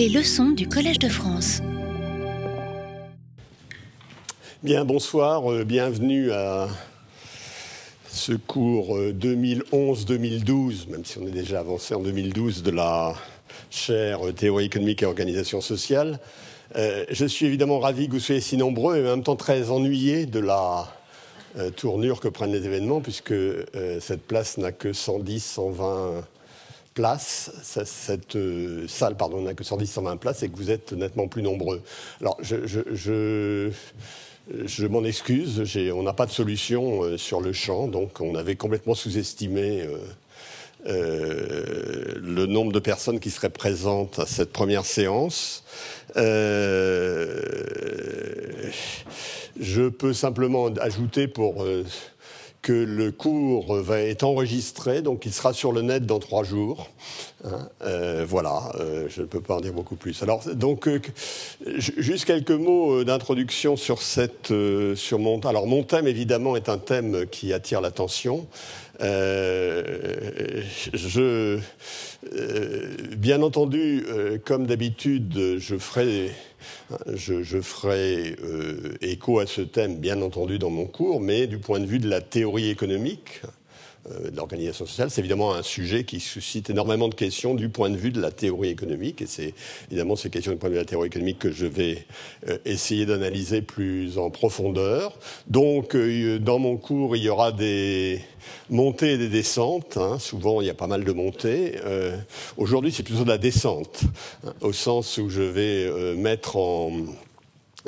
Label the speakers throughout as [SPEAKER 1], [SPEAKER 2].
[SPEAKER 1] Les leçons du Collège de France.
[SPEAKER 2] Bien, bonsoir, euh, bienvenue à ce cours 2011-2012, euh, même si on est déjà avancé en 2012, de la chaire euh, Théorie économique et organisation sociale. je suis évidemment ravi que vous soyez si nombreux et en même temps très ennuyé de la tournure que prennent les événements, puisque cette place n'a que 110, 120 places, cette salle pardon, n'a que 110, 120 places et que vous êtes nettement plus nombreux. Alors, je, je je m'en excuse, on n'a pas de solution euh, sur le champ, donc on avait complètement sous-estimé euh, euh, le nombre de personnes qui seraient présentes à cette première séance. je peux simplement ajouter pour que le cours va être enregistré, donc il sera sur le net dans trois jours. Hein, euh, voilà, euh, je ne peux pas en dire beaucoup plus. Alors, donc, euh, juste quelques mots d'introduction sur cette, sur mon. Alors, mon thème évidemment est un thème qui attire l'attention. je, bien entendu, comme d'habitude, je ferai je, ferai euh, écho à ce thème, bien entendu, dans mon cours, mais du point de vue de la théorie économique, de l'organisation sociale, c'est évidemment un sujet qui suscite énormément de questions du point de vue de la théorie économique. Et c'est évidemment ces questions du point de vue de la théorie économique que je vais euh, essayer d'analyser plus en profondeur. Donc, dans mon cours, il y aura des montées et des descentes. Hein. Souvent, il y a pas mal de montées. Euh, aujourd'hui, c'est plutôt de la descente, hein, au sens où je vais euh, mettre en,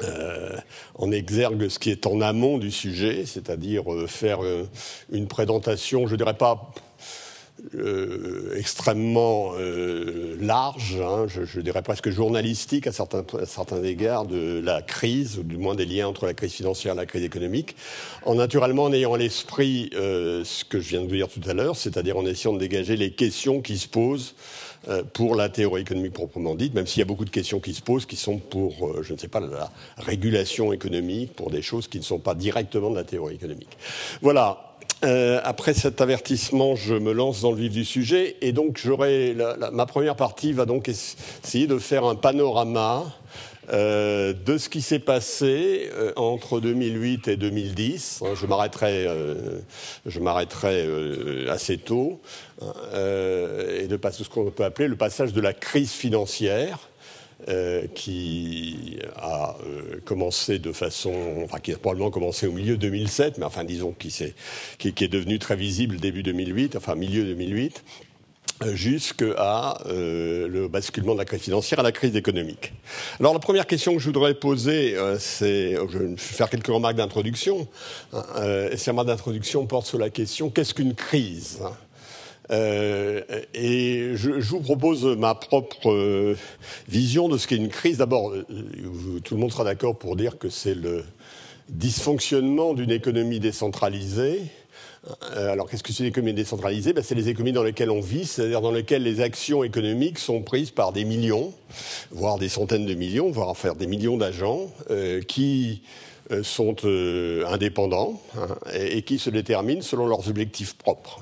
[SPEAKER 2] euh, en exergue ce qui est en amont du sujet, c'est-à-dire faire une présentation, je dirais pas euh, extrêmement euh, large, hein, je, dirais presque journalistique à certains, égards de la crise, ou du moins des liens entre la crise financière et la crise économique, en naturellement en ayant à l'esprit euh, ce que je viens de vous dire tout à l'heure, c'est-à-dire en essayant de dégager les questions qui se posent pour la théorie économique proprement dite, même s'il y a beaucoup de questions qui se posent qui sont pour, je ne sais pas, la régulation économique, pour des choses qui ne sont pas directement de la théorie économique. Voilà, euh, après cet avertissement, je me lance dans le vif du sujet et donc j'aurai ma première partie va donc essayer de faire un panorama euh, de ce qui s'est passé euh, entre 2008 et 2010. Hein, je m'arrêterai, je m'arrêterai assez tôt hein, et de passer ce qu'on peut appeler le passage de la crise financière euh, qui a euh, commencé de façon, enfin qui a probablement commencé au milieu 2007, mais enfin disons qui, est, qui, est devenu très visible début 2008, enfin milieu 2008 euh, jusqu'à le basculement de la crise financière à la crise économique. Alors la première question que je voudrais poser, c'est, je vais faire quelques remarques d'introduction. Hein, ces remarques d'introduction portent sur la question qu'est-ce qu'une crise hein? Euh, et je, vous propose ma propre euh, vision de ce qu'est une crise. D'abord, euh, tout le monde sera d'accord pour dire que c'est le dysfonctionnement d'une économie décentralisée. Alors, qu'est-ce que c'est une économie décentralisée? Ben, C'est les économies dans lesquelles on vit, c'est-à-dire dans lesquelles les actions économiques sont prises par des millions, voire des centaines de millions, voire en faire des millions d'agents, qui sont indépendants hein, et qui se déterminent selon leurs objectifs propres.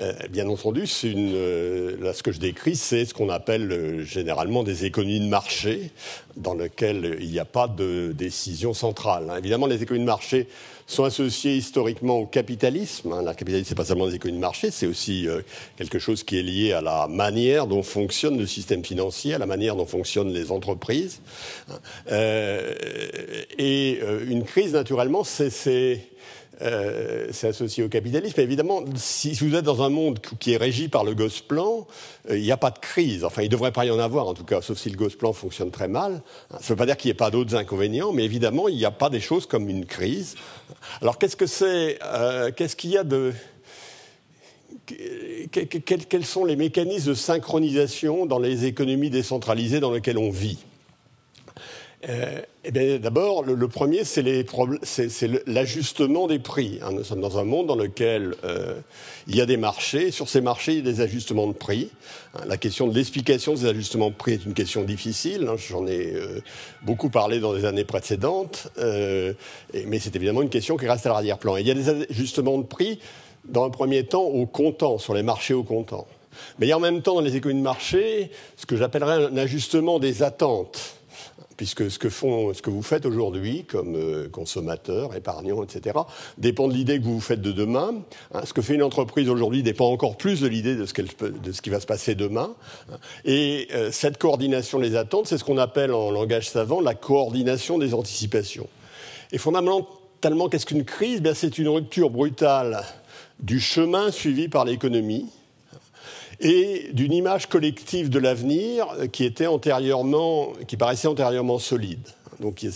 [SPEAKER 2] Euh, bien entendu, euh, ce que je décris, c'est ce qu'on appelle euh, généralement des économies de marché, dans lesquelles il n'y a pas de décision centrale. Hein. Évidemment, les économies de marché sont associées historiquement au capitalisme. Hein. La capitalisme, c'est pas seulement des économies de marché, c'est aussi quelque chose qui est lié à la manière dont fonctionne le système financier, à la manière dont fonctionnent les entreprises. et une crise, naturellement, c'est euh, c'est associé au capitalisme. évidemment, si vous êtes dans un monde qui est régi par le Gosplan, euh, il n'y a pas de crise. Enfin, il ne devrait pas y en avoir, en tout cas, sauf si le Gosplan fonctionne très mal. Ça ne veut pas dire qu'il n'y ait pas d'autres inconvénients, mais évidemment, il n'y a pas des choses comme une crise. Alors, qu'est-ce que c'est euh, Qu'est-ce qu'il y a de quels sont les mécanismes de synchronisation dans les économies décentralisées dans lesquelles on vit? Euh, eh D'abord, le, premier, c'est l'ajustement des prix. Hein. Nous sommes dans un monde dans lequel euh, il y a des marchés. Sur ces marchés, il y a des ajustements de prix. Hein, la question de l'explication de ces ajustements de prix est une question difficile. Hein. J'en ai euh, beaucoup parlé dans les années précédentes. mais c'est évidemment une question qui reste à l'arrière-plan. Il y a des ajustements de prix, dans un premier temps, au comptant, sur les marchés au comptant. Mais il y a en même temps dans les économies de marché ce que j'appellerais un ajustement des attentes puisque ce que, font, ce que vous faites aujourd'hui comme euh, consommateur, épargnant, etc., dépend de l'idée que vous vous faites de demain. Hein. ce que fait une entreprise aujourd'hui dépend encore plus de l'idée de, ce qui va se passer demain. Hein. et euh, cette coordination des attentes, c'est ce qu'on appelle en langage savant la coordination des anticipations. Et fondamentalement, qu'est-ce qu'une crise? C'est une rupture brutale du chemin suivi par l'économie et d'une image collective de l'avenir qui était antérieurement, qui paraissait antérieurement solide. Donc il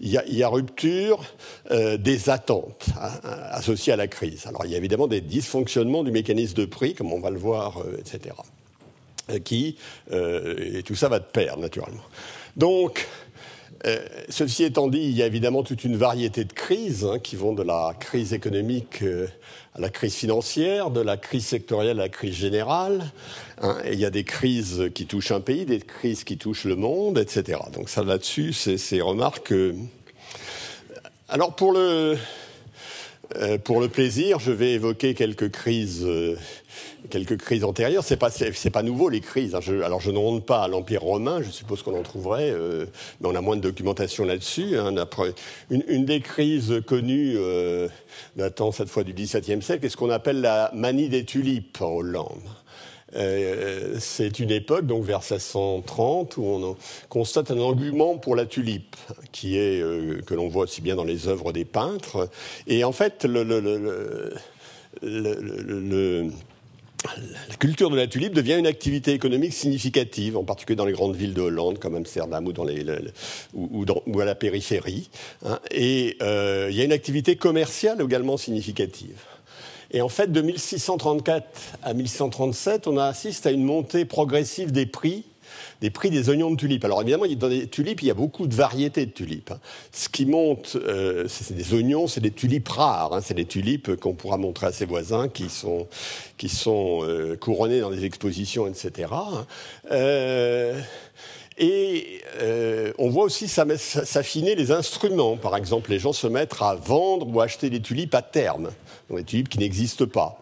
[SPEAKER 2] y, a, il y a rupture euh, des attentes hein, associées à la crise. Alors il y a évidemment des dysfonctionnements du mécanisme de prix, comme on va le voir, euh, etc. Euh, qui, et tout ça va de pair, naturellement. Donc, ceci étant dit, il y a évidemment toute une variété de crises hein, qui vont de la crise économique à la crise financière, de la crise sectorielle à la crise générale. Hein, il y a des crises qui touchent un pays, des crises qui touchent le monde, etc. Donc ça là-dessus, c'est ces remarques. Alors pour le, euh, pour le plaisir, je vais évoquer quelques crises euh, quelques crises antérieures. C'est pas pas nouveau les crises. Hein. alors je ne rentre pas à l'Empire romain. Je suppose qu'on en trouverait, euh, mais on a moins de documentation là-dessus. Hein. Une, une, des crises connues datant cette fois du XVIIe siècle est ce qu'on appelle la manie des tulipes en Hollande. Euh, c'est une époque, donc vers 1630, où on constate un engouement pour la tulipe, qui est que l'on voit aussi bien dans les œuvres des peintres. Et en fait, la culture de la tulipe devient une activité économique significative, en particulier dans les grandes villes de Hollande, comme Amsterdam ou, à la périphérie. Hein. et euh, il y a une activité commerciale également significative. Et en fait, de 1634 à 1637, on assiste à une montée progressive des prix des prix des oignons de tulipes. Alors évidemment, dans les tulipes, il y a beaucoup de variétés de tulipes. Hein. Ce qui monte, euh, c'est des oignons, c'est des tulipes rares. Hein. C'est des tulipes qu'on pourra montrer à ses voisins qui sont, qui sont euh, couronnées dans des expositions, etc. Hein. Euh, et on voit aussi s'affiner les instruments. Par exemple, les gens se mettent à vendre ou acheter des tulipes à terme des tulipes qui n'existent pas.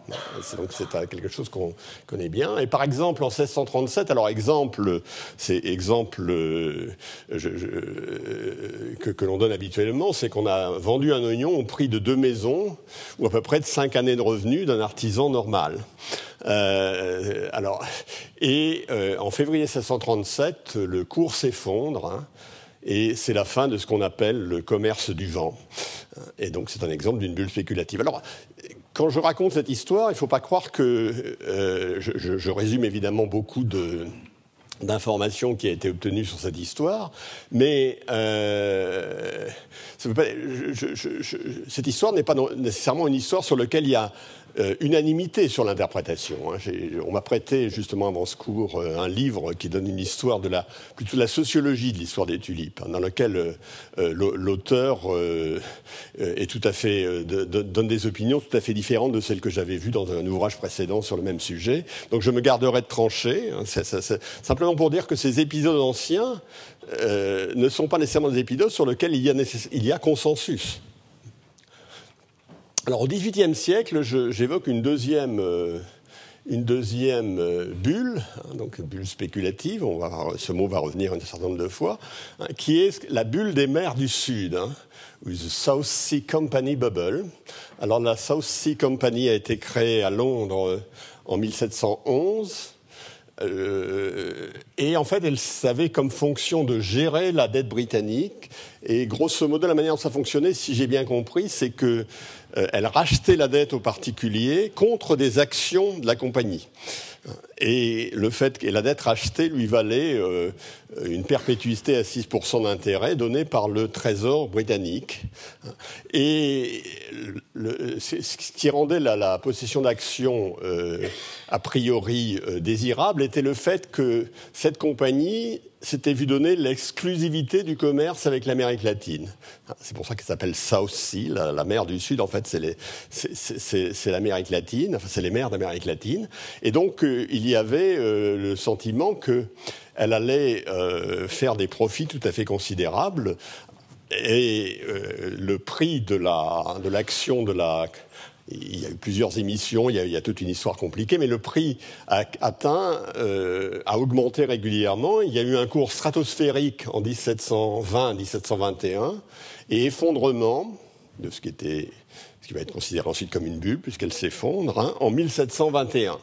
[SPEAKER 2] Donc c'est quelque chose qu'on connaît bien. Et par exemple, en 1637, alors exemple, c'est exemple euh, que, que l'on donne habituellement, c'est qu'on a vendu un oignon au prix de deux maisons, ou à peu près de cinq années de revenus d'un artisan normal. Euh, alors, et euh, en février 1637, le cours s'effondre. Hein, et c'est la fin de ce qu'on appelle le commerce du vent. Et donc c'est un exemple d'une bulle spéculative. Alors quand je raconte cette histoire, il ne faut pas croire que euh, je, résume évidemment beaucoup d'informations qui ont été obtenues sur cette histoire, mais euh, cette histoire n'est pas nécessairement une histoire sur laquelle il y a euh, unanimité sur l'interprétation. Hein. On m'a prêté justement avant ce cours euh, un livre qui donne une histoire de la plutôt de la sociologie de l'histoire des tulipes, hein, dans lequel euh, l'auteur est donne des opinions tout à fait différentes de celles que j'avais vues dans un ouvrage précédent sur le même sujet. Donc je me garderai de trancher. Hein. simplement pour dire que ces épisodes anciens ne sont pas nécessairement des épisodes sur lesquels il y a consensus. Alors au XVIIIe siècle, j'évoque une deuxième, euh, une deuxième euh, bulle, hein, donc bulle spéculative, on va, ce mot va revenir un certain nombre de fois, hein, qui est la bulle des mers du Sud, hein, the South Sea Company Bubble. Alors la South Sea Company a été créée à Londres euh, en 1711. et en fait, elle savait comme fonction de gérer la dette britannique. Et grosso modo, la manière dont ça fonctionnait, si j'ai bien compris, c'est que euh, elle rachetait la dette aux particuliers contre des actions de la compagnie. Et le fait que la dette rachetée lui valait euh, une perpétuité à 6% d'intérêt donnée par le Trésor britannique. Et ce qui rendait la, possession d'actions euh, a priori désirable était le fait que cette compagnie s'était vu donner l'exclusivité du commerce avec l'Amérique latine. C'est pour ça qu'elle s'appelle South Sea, la, mer du Sud, en fait, c'est l'Amérique latine, enfin, c'est les mers d'Amérique latine. Et donc, euh, il y avait euh, le sentiment qu'elle allait euh, faire des profits tout à fait considérables. Et le prix de l'action de la il y a eu plusieurs émissions, il y a, toute une histoire compliquée, mais le prix a atteint, a augmenté régulièrement. Il y a eu un cours stratosphérique en 1720-1721 et effondrement de ce qui était ce qui va être considéré ensuite comme une bulle, puisqu'elle s'effondre, hein, en 1721.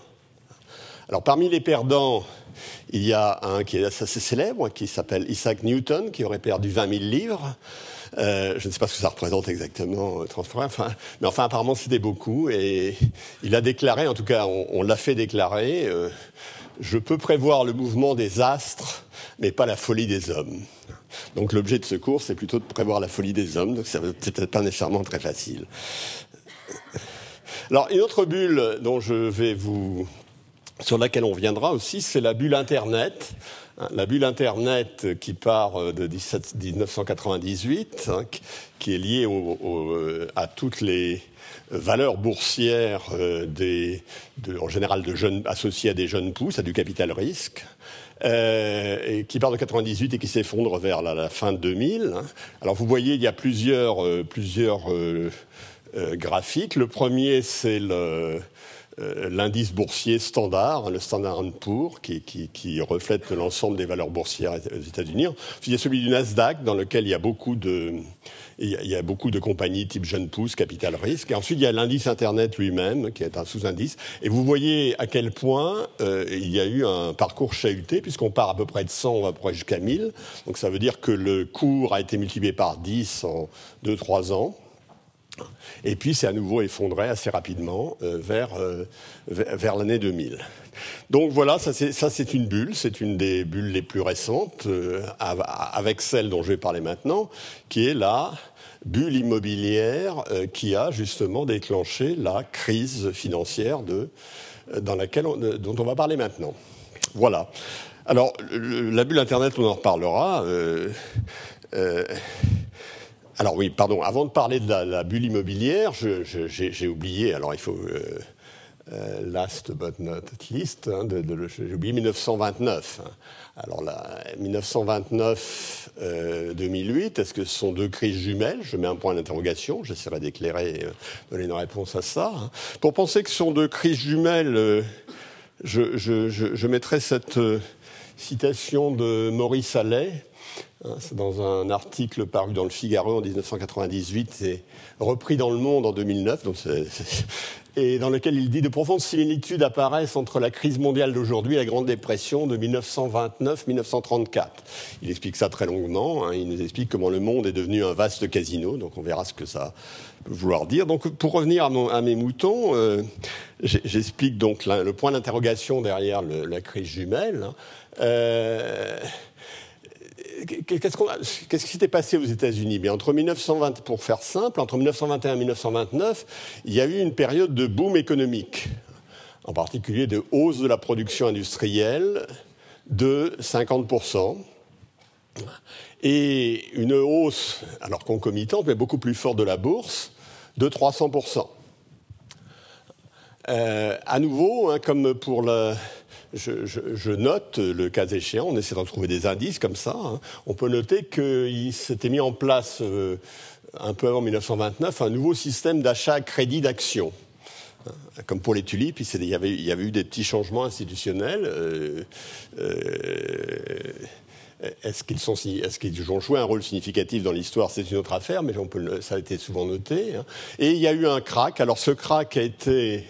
[SPEAKER 2] Alors parmi les perdants, il y a un qui est assez célèbre, qui s'appelle Isaac Newton, qui aurait perdu 20 000 livres. Euh, je ne sais pas ce que ça représente exactement, euh, mais enfin apparemment c'était beaucoup. Et il a déclaré, en tout cas on, l'a fait déclarer, euh, je peux prévoir le mouvement des astres, mais pas la folie des hommes. Donc l'objet de ce cours, c'est plutôt de prévoir la folie des hommes, donc c'est peut-être pas nécessairement très facile. Alors une autre bulle dont je vais vous sur laquelle on viendra aussi, c'est la bulle Internet. La bulle Internet qui part de 1998, hein, qui est liée à toutes les valeurs boursières euh, des, en général de jeunes, associées à des jeunes pousses, à du capital risque. Euh, et qui part de 98 et qui s'effondre vers la, fin de 2000. Alors vous voyez, il y a plusieurs, euh, plusieurs euh, graphiques. Le premier, c'est le, l'indice boursier standard, le Standard Poor's, qui, qui, reflète l'ensemble des valeurs boursières aux États-Unis. Il y a celui du Nasdaq, dans lequel il y a beaucoup de, il y, a beaucoup de compagnies type Jeune Pousse, Capital Risque. Et ensuite, il y a l'indice Internet lui-même, qui est un sous-indice. Et vous voyez à quel point euh, il y a eu un parcours chahuté, puisqu'on part à peu près de 100, on va à jusqu'à 1000. Donc ça veut dire que le cours a été multiplié par 10 en 2-3 ans. Et puis c'est à nouveau effondré assez rapidement euh, vers, euh, vers l'année 2000. Donc voilà, ça c'est une bulle, c'est une des bulles les plus récentes, euh, avec celle dont je vais parler maintenant, qui est la bulle immobilière qui a justement déclenché la crise financière de, dans laquelle dont on va parler maintenant. Voilà. Alors, la bulle Internet, on en reparlera. Alors oui, pardon, avant de parler de la, bulle immobilière, j'ai oublié, alors il faut... Euh, euh, last but not least, hein, j'ai oublié 1929. Hein. Alors là, 1929-2008, euh, est-ce que ce sont deux crises jumelles? Je mets un point d'interrogation, j'essaierai d'éclairer, donner une réponse à ça. Hein. Pour penser que ce sont deux crises jumelles, je, je, mettrai cette citation de Maurice Allais, c'est dans un article paru dans le Figaro en 1998 et repris dans Le Monde en 2009, et dans lequel il dit de profondes similitudes apparaissent entre la crise mondiale d'aujourd'hui et la Grande Dépression de 1929-1934. Il explique ça très longuement. Hein. il nous explique comment le monde est devenu un vaste casino. Donc on verra ce que ça peut vouloir dire. Donc pour revenir à, mes moutons, euh, j'explique donc le point d'interrogation derrière la crise jumelle. Hein. Euh, Qu'est-ce qui s'était passé aux États-Unis? Entre 1920, pour faire simple, entre 1921 et 1929, il y a eu une période de boom économique, en particulier de hausse de la production industrielle de 50% et une hausse, alors concomitante, mais beaucoup plus forte de la bourse, de 300% euh, À nouveau, hein, comme pour le je, note, le cas échéant, on essaie de trouver des indices comme ça. Hein. On peut noter qu'il s'était mis en place, euh, un peu avant 1929, un nouveau système d'achat à crédit d'actions. Hein. Comme pour les tulipes, il y, avait, eu des petits changements institutionnels. Euh, euh, est-ce qu'ils ont joué un rôle significatif dans l'histoire? C'est une autre affaire, mais ça a été souvent noté. Hein. Et il y a eu un crack. Alors ce crack a été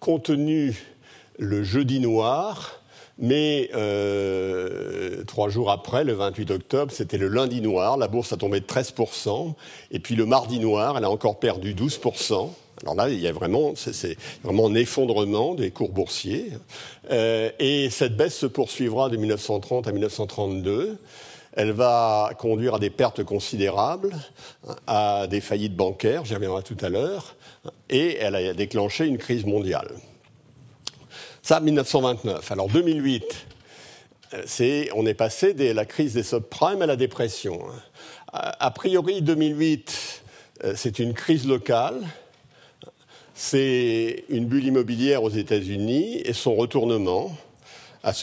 [SPEAKER 2] contenu le jeudi noir, mais euh, trois jours après, le 28 octobre, c'était le lundi noir. La bourse a tombé de 13%. Et puis le mardi noir, elle a encore perdu 12%. Alors là, il y a vraiment, c'est vraiment un effondrement des cours boursiers. Euh, et cette baisse se poursuivra de 1930 à 1932. Elle va conduire à des pertes considérables, à des faillites bancaires, j'y reviendrai tout à l'heure, et elle a déclenché une crise mondiale. Ça, 1929. Alors 2008, euh, on est passé de la crise des subprimes à la dépression. A priori, 2008, euh, c'est une crise locale. C'est une bulle immobilière aux États-Unis et son retournement.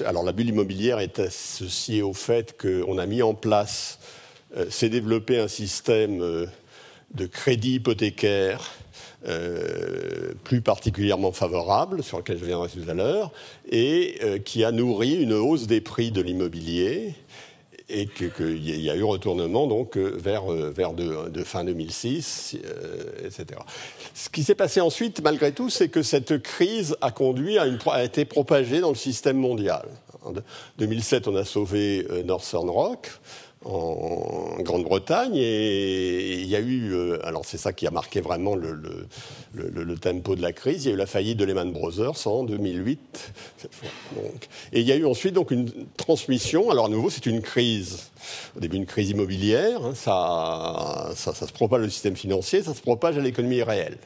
[SPEAKER 2] Alors la bulle immobilière est associée au fait qu'on a mis en place, euh, s'est développé un système de crédit hypothécaire plus particulièrement favorable, sur lequel je viendrai tout à l'heure, et qui a nourri une hausse des prix de l'immobilier et qu'il y a eu retournement donc vers, vers de, fin 2006, etc. Ce qui s'est passé ensuite, malgré tout, c'est que cette crise a conduit à une, a été propagée dans le système mondial. En 2007, on a sauvé Northern Rock en Grande-Bretagne et il y a eu, euh, alors c'est ça qui a marqué vraiment le, tempo de la crise, il y a eu la faillite de Lehman Brothers en 2008. Donc. Et il y a eu ensuite donc une transmission, alors à nouveau c'est une crise, au début une crise immobilière, hein, ça, ça, ça, se propage au système financier, ça se propage à l'économie réelle.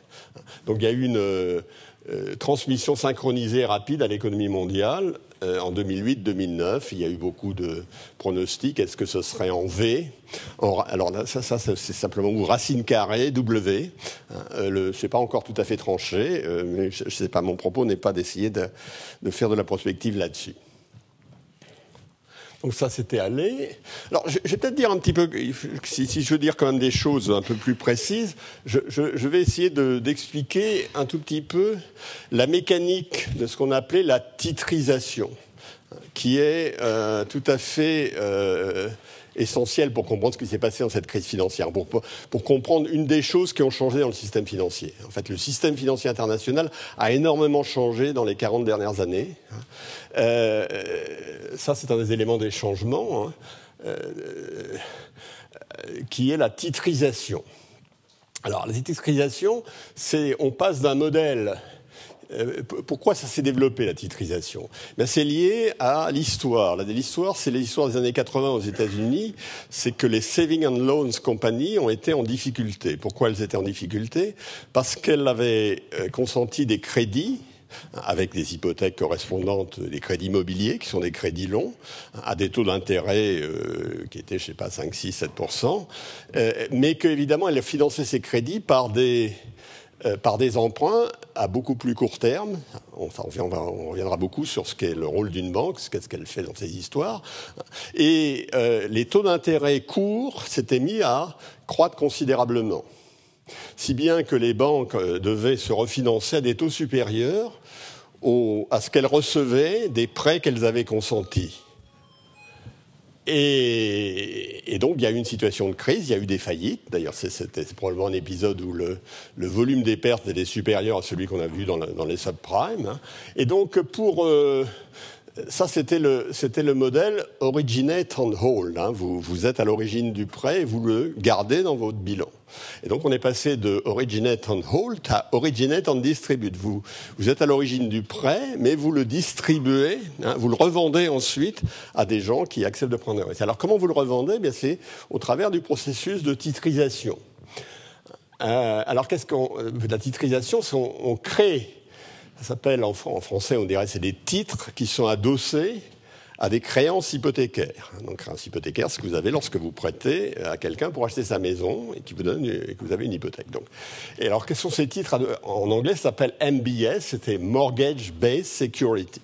[SPEAKER 2] Donc il y a eu une euh, transmission synchronisée rapide à l'économie mondiale euh, en 2008-2009, il y a eu beaucoup de pronostics. Est-ce que ce serait en V? Alors ça, c'est simplement ou racine carrée, W. Hein, euh, ce n'est pas encore tout à fait tranché, euh, mais pas, mon propos n'est pas d'essayer de, faire de la prospective là-dessus. Donc ça, c'était aller. Alors, je, vais peut-être dire un petit peu, si, je veux dire quand même des choses un peu plus précises, je, vais essayer d'expliquer un tout petit peu la mécanique de ce qu'on appelait la titrisation, qui est euh, tout à fait euh, essentiel pour comprendre ce qui s'est passé dans cette crise financière, pour, comprendre une des choses qui ont changé dans le système financier. En fait, le système financier international a énormément changé dans les 40 dernières années. Euh, ça, c'est un des éléments des changements, hein, euh, qui est la titrisation. Alors, la titrisation, c'est on passe d'un modèle euh, pourquoi ça s'est développé, la titrisation? Ben, C'est lié à l'histoire. L'histoire, c'est l'histoire des années 80 aux États-Unis. C'est que les Saving and Loans Company ont été en difficulté. Pourquoi elles étaient en difficulté? Parce qu'elles avaient euh, consenti des crédits avec des hypothèques correspondantes, des crédits immobiliers, qui sont des crédits longs, à des taux d'intérêt euh, qui étaient, je sais pas, 5, 6, 7% mais qu'évidemment, elles finançaient ces crédits par des euh, par des emprunts à beaucoup plus court terme. On, reviendra beaucoup sur ce qu'est le rôle d'une banque, ce qu'elle fait dans ces histoires. Et euh, les taux d'intérêt courts s'étaient mis à croître considérablement. Si bien que les banques euh, devaient se refinancer à des taux supérieurs à ce qu'elles recevaient des prêts qu'elles avaient consentis. Et, donc, il y a eu une situation de crise, il y a eu des faillites. D'ailleurs, c'était probablement un épisode où le, volume des pertes était supérieur à celui qu'on a vu dans, les subprimes. Hein. Et donc, pour, euh, ça, c'était le, c'était le modèle originate and hold. Hein. Vous, vous êtes à l'origine du prêt et vous le gardez dans votre bilan. Et donc, on est passé de originate and hold à originate and distribute. Vous, vous êtes à l'origine du prêt, mais vous le distribuez, hein, vous le revendez ensuite à des gens qui acceptent de prendre un risque. Alors, comment vous le revendez? Bien, c'est au travers du processus de titrisation. Euh, alors, qu'est-ce qu'on, euh, la titrisation, on, on crée ça s'appelle en, français, on dirait, c'est des titres qui sont adossés à des créances hypothécaires. Donc, créances hypothécaires, c'est ce que vous avez lorsque vous prêtez à quelqu'un pour acheter sa maison et qui vous donne et que vous avez une hypothèque. Donc, et alors, quels sont ces titres En anglais, ça s'appelle MBS, c'était Mortgage Based Security.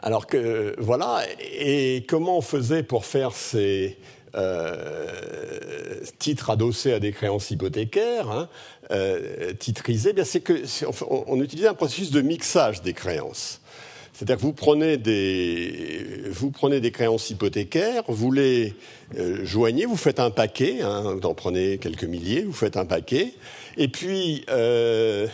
[SPEAKER 2] Alors que voilà, et comment on faisait pour faire ces euh, titres adossés à des créances hypothécaires, hein, euh, titrisés, c'est que on, un processus de mixage des créances. C'est-à-dire que vous prenez des, vous prenez des créances hypothécaires, vous les euh, joignez, vous faites un paquet, hein, vous en prenez quelques milliers, vous faites un paquet, et puis euh,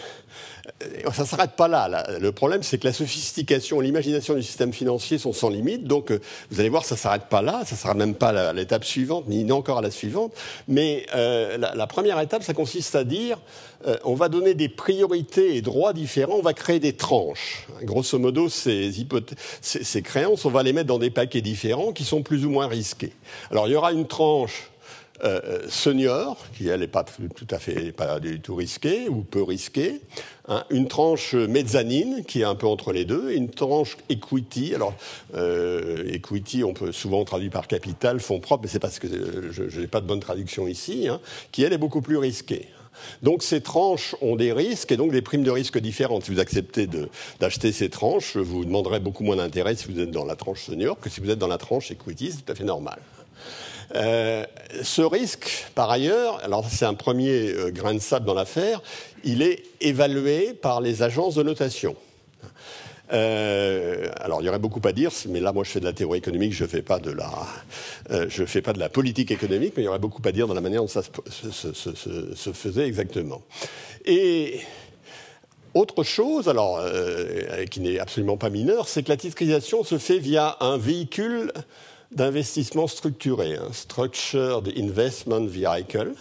[SPEAKER 2] ça ne s'arrête pas là, Le problème, c'est que la sophistication, l'imagination du système financier sont sans limite. Donc, euh, vous allez voir, ça ne s'arrête pas là. Ça ne sera même pas à l'étape suivante, ni encore à la suivante. Mais euh, la, première étape, ça consiste à dire, on va donner des priorités et droits différents. On va créer des tranches. Grosso modo, ces créances, on va les mettre dans des paquets différents qui sont plus ou moins risqués. Alors, il y aura une tranche euh, senior, qui elle n'est pas tout à fait pas du tout risquée ou peu risquée, hein, une tranche mezzanine qui est un peu entre les deux, et une tranche equity. Alors euh, equity, on peut souvent traduire par capital, fonds propres, mais c'est parce que je n'ai pas de bonne traduction ici, hein, qui elle est beaucoup plus risquée. Donc ces tranches ont des risques et donc des primes de risque différentes. Si vous acceptez d'acheter ces tranches, vous demanderez beaucoup moins d'intérêt si vous êtes dans la tranche senior que si vous êtes dans la tranche equity, c'est tout à fait normal. Ce risque, par ailleurs, alors c'est un premier grain de sable dans l'affaire, il est évalué par les agences de notation. Euh, alors, il y aurait beaucoup à dire, mais là, moi, je fais de la théorie économique, je ne fais pas de la, euh, fais pas de la politique économique, mais il y aurait beaucoup à dire dans la manière dont ça se, faisait exactement. Et autre chose, alors, euh, qui n'est absolument pas mineure, c'est que la titrisation se fait via un véhicule d'investissement structuré, un Structured Investment Vehicle.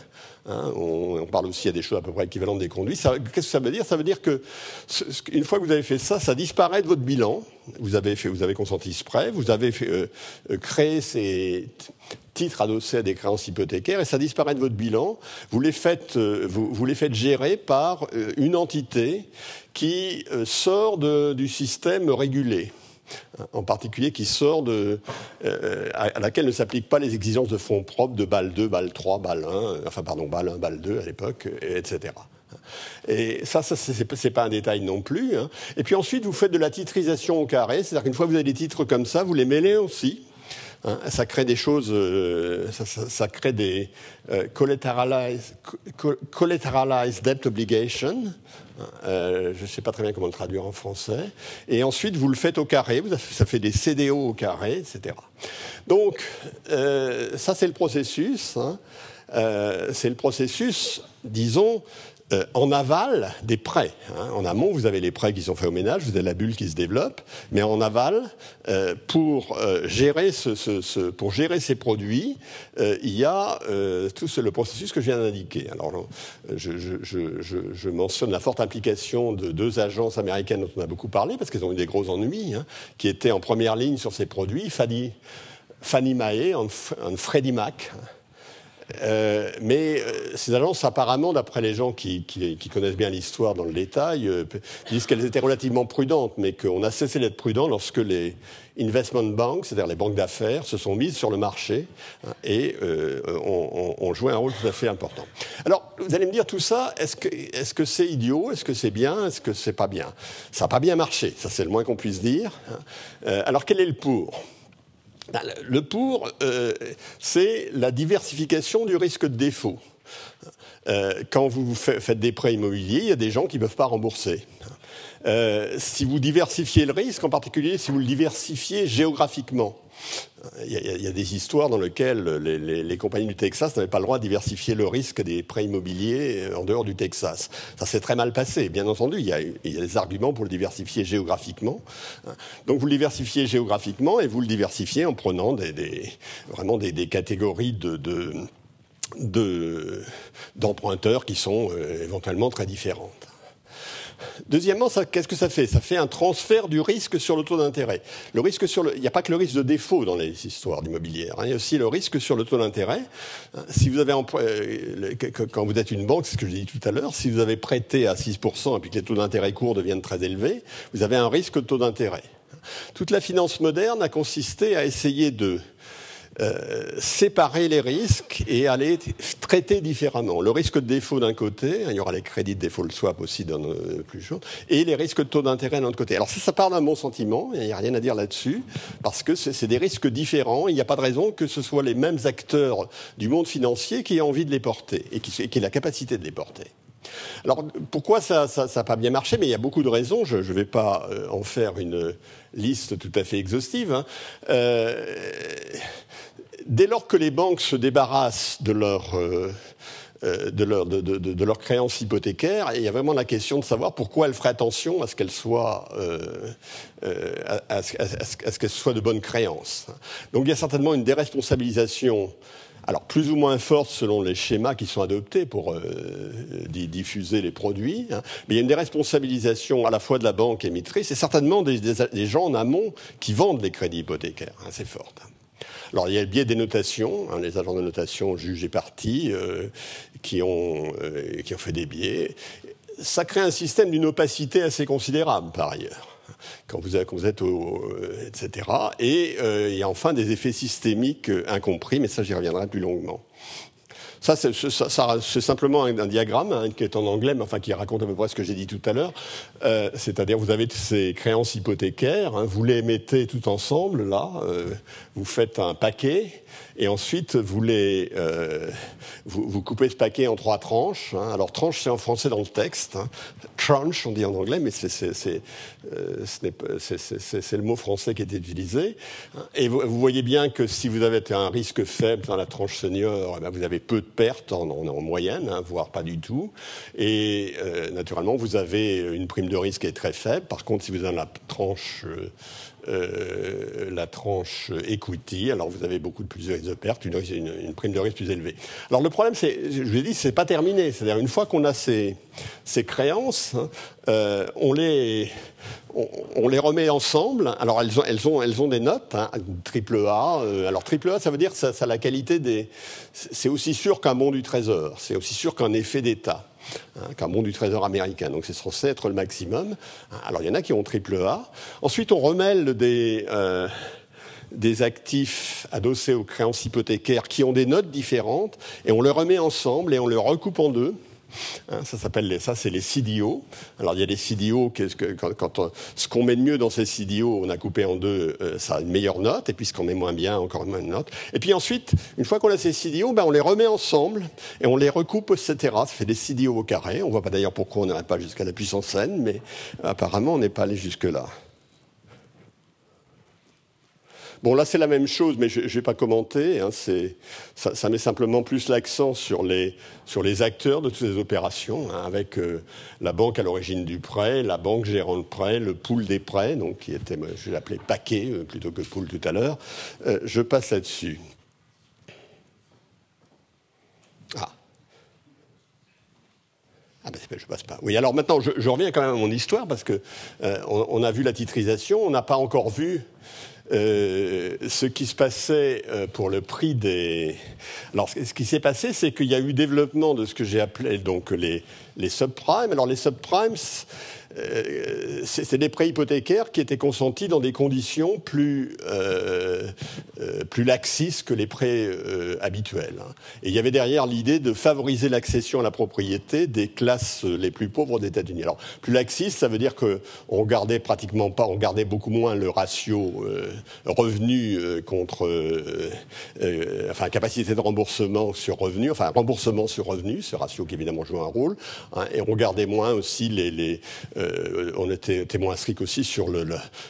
[SPEAKER 2] Hein, on, parle aussi à des choses à peu près équivalentes des conduits. Qu'est-ce que ça veut dire? Ça veut dire que une fois que vous avez fait ça, ça disparaît de votre bilan. Vous avez, fait, vous avez consenti ce prêt, vous avez euh, euh, créé ces titres adossés à des créances hypothécaires et ça disparaît de votre bilan. Vous les faites, euh, vous, les faites gérer par une entité qui sort du système régulé en particulier qui sort de, euh, à laquelle ne s'appliquent pas les exigences de fonds propres de BAL 2, BAL 3, BAL 1, enfin pardon, BAL 1, BAL 2 à l'époque, etc. Et ça, ça c'est pas un détail non plus. Hein. Et puis ensuite, vous faites de la titrisation au carré, c'est-à-dire qu'une fois que vous avez des titres comme ça, vous les mêlez aussi. Hein. ça crée des choses, euh, ça, crée des euh, collateralized, debt obligations, euh, je ne sais pas très bien comment le traduire en français. Et ensuite, vous le faites au carré, ça fait des CDO au carré, etc. Donc, euh, ça, c'est le processus. Hein. C'est le processus, disons, euh, en aval des prêts. Hein. En amont, vous avez les prêts qui sont faits au ménage, vous avez la bulle qui se développe, mais en aval, euh, pour, euh, gérer ce, ce, pour gérer ces produits, il y a tout le processus que je viens d'indiquer. Alors, je, je, je, je, mentionne la forte implication de deux agences américaines dont on a beaucoup parlé, parce qu'elles ont eu des gros ennuis, hein, qui étaient en première ligne sur ces produits, Fannie, Fannie Mae et Freddie Mac. Euh, mais euh, ces agences, apparemment, d'après les gens qui, connaissent bien l'histoire dans le détail, euh, disent qu'elles étaient relativement prudentes, mais qu'on a cessé d'être prudent lorsque les investment banks, c'est-à-dire les banques d'affaires, se sont mises sur le marché hein, et ont, joué un rôle tout à fait important. Alors, vous allez me dire tout ça, est-ce que c'est idiot? Est-ce que c'est bien? Est-ce que c'est pas bien? Ça n'a pas bien marché, ça c'est le moins qu'on puisse dire. Hein. alors, quel est le pour? Le pour, euh, c'est la diversification du risque de défaut. Euh, quand vous faites des prêts immobiliers, il y a des gens qui ne peuvent pas rembourser. Euh, si vous diversifiez le risque, en particulier si vous le diversifiez géographiquement, il y, a, des histoires dans lesquelles les, compagnies du Texas n'avaient pas le droit de diversifier le risque des prêts immobiliers en dehors du Texas. Ça s'est très mal passé. Bien entendu, il y, a, des arguments pour le diversifier géographiquement. Donc vous le diversifiez géographiquement et vous le diversifiez en prenant vraiment des, catégories de, d'emprunteurs qui sont euh, éventuellement très différentes. Deuxièmement, qu'est-ce que ça fait? Ça fait un transfert du risque sur le taux d'intérêt. Il n'y a pas que le risque de défaut dans les histoires immobilières. Hein. il y a aussi le risque sur le taux d'intérêt. Si vous avez, euh, quand vous êtes une banque, c'est ce que j'ai dit tout à l'heure, si vous avez prêté à 6% et puis que les taux d'intérêt courts deviennent très élevés, vous avez un risque de taux d'intérêt. Toute la finance moderne a consisté à essayer de euh, séparer les risques et aller traiter différemment. Le risque de défaut d'un côté, hein, il y aura les crédits de défaut le swap aussi dans le plus chaud, et les risques de taux d'intérêt d'un autre côté. Alors ça, ça part d'un bon sentiment, il n'y a rien à dire là-dessus, parce que c'est des risques différents, il n'y a pas de raison que ce soit les mêmes acteurs du monde financier qui aient envie de les porter et qui, aient la capacité de les porter. Alors pourquoi ça n'a pas bien marché? Mais il y a beaucoup de raisons. Je ne vais pas euh, en faire une liste tout à fait exhaustive. Hein. Euh, dès lors que les banques se débarrassent de leur euh, euh, de, leur, de, leurs créances hypothécaires. Il y a vraiment la question de savoir pourquoi elles feraient attention à ce qu'elles soient, euh, euh, soient de bonnes créances. Donc il y a certainement une déresponsabilisation, alors plus ou moins forte selon les schémas qui sont adoptés pour euh, diffuser les produits, hein. mais il y a une déresponsabilisation à la fois de la banque émettrice et certainement des, gens en amont qui vendent les crédits hypothécaires. Hein, c'est fort. Alors il y a le biais des notations, hein, les agents de notation juges et partis euh, qui, ont, euh, qui ont fait des biais. Ça crée un système d'une opacité assez considérable par ailleurs quand vous, êtes au, euh, etc. Et il y a enfin des effets systémiques incompris, mais ça j'y reviendrai plus longuement. Ça, c'est simplement un, diagramme hein, qui est en anglais, mais qui raconte à peu près ce que j'ai dit tout à l'heure. Euh, c'est-à-dire, vous avez ces créances hypothécaires, hein, vous les mettez tout ensemble, là, euh, vous faites un paquet, et ensuite vous les, euh, vous, coupez ce paquet en trois tranches. Hein. Alors tranche, c'est en français dans le texte. Tranche, on dit en anglais, mais c'est le mot français qui est utilisé. Et vous, voyez bien que si vous avez un risque faible dans la tranche senior, eh vous avez peu de pertes en, moyenne, hein, voire pas du tout. Et euh, naturellement, vous avez une prime de risque qui est très faible. Par contre, si vous avez la tranche euh, la tranche equity. Alors vous avez beaucoup de plus de pertes, une, une, prime de risque plus élevée. Alors le problème, c'est, je vous ai dit, c'est pas terminé. C'est-à-dire une fois qu'on a ces, ces créances, hein, euh, on les on, les remet ensemble. Alors elles ont, elles ont, elles ont des notes, hein, triple A. Euh, alors triple A, ça veut dire ça, ça a la qualité des. C'est aussi sûr qu'un bon du trésor. C'est aussi sûr qu'un effet d'État. Hein, qu'un bon du trésor américain. Donc c'est censé être le maximum. Alors il y en a qui ont triple A. Ensuite, on remêle des, euh, des actifs adossés aux créances hypothécaires qui ont des notes différentes et on les remet ensemble et on les recoupe en deux. Hein, ça s'appelle ça, c'est les CDO. Alors il y a des CDO, que, quand, quand ce qu'on met de mieux dans ces CDO, on a coupé en deux, euh, ça a une meilleure note, et puis ce qu'on met moins bien, encore moins de note. Et puis ensuite, une fois qu'on a ces CDO, ben, on les remet ensemble et on les recoupe, etc. Ça fait des CDO au carré. On voit pas d'ailleurs pourquoi on n'arrive pas jusqu'à la puissance n, mais apparemment on n'est pas allé jusque là. Bon, là, c'est la même chose, mais je ne vais pas commenter. Hein, ça, met simplement plus l'accent sur les, sur les acteurs de toutes ces opérations, hein, avec euh, la banque à l'origine du prêt, la banque gérant le prêt, le pool des prêts, donc qui était, je l'appelais paquet euh, plutôt que pool tout à l'heure. Euh, je passe là-dessus. Ah. Ah ben, je passe pas. Oui, alors maintenant, je, reviens quand même à mon histoire parce que on, a vu la titrisation, on n'a pas encore vu euh, ce qui se passait euh, pour le prix des. Alors, ce qui s'est passé, c'est qu'il y a eu développement de ce que j'ai appelé donc les, les subprimes. Alors, les subprimes, euh, c'est des prêts hypothécaires qui étaient consentis dans des conditions plus, euh, euh, plus laxistes que les prêts habituels. Hein. Et il y avait derrière l'idée de favoriser l'accession à la propriété des classes les plus pauvres des États-Unis. Alors, plus laxiste, ça veut dire qu'on gardait pratiquement pas, on gardait beaucoup moins le ratio revenu contre, enfin, capacité de remboursement sur revenu, enfin, remboursement sur revenu, ce ratio qui évidemment joue un rôle, hein, et on gardait moins aussi les euh, on était témoin strict aussi sur le,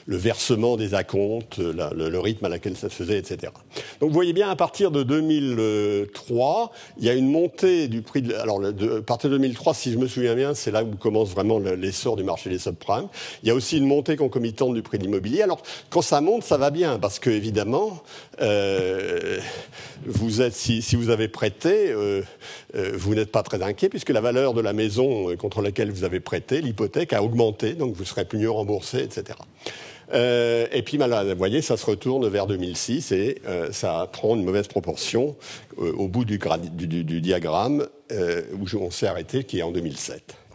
[SPEAKER 2] versement des acomptes, le, rythme à laquelle ça se faisait, etc. Donc vous voyez bien, à partir de 2003, il y a une montée du prix. De, alors, à partir de 2003, si je me souviens bien, c'est là où commence vraiment l'essor du marché des subprimes. Il y a aussi une montée concomitante du prix de l'immobilier. Alors, quand ça monte, ça va bien, parce que évidemment, euh, vous êtes, si, vous avez prêté, euh, vous n'êtes pas très inquiet, puisque la valeur de la maison contre laquelle vous avez prêté, l'hypothèque, a augmenté, donc vous serez plus mieux remboursé, etc. Euh, et puis, là, vous voyez, ça se retourne vers 2006 et euh, ça prend une mauvaise proportion euh, au bout du, du, du diagramme où on s'est arrêté, qui est en 2007.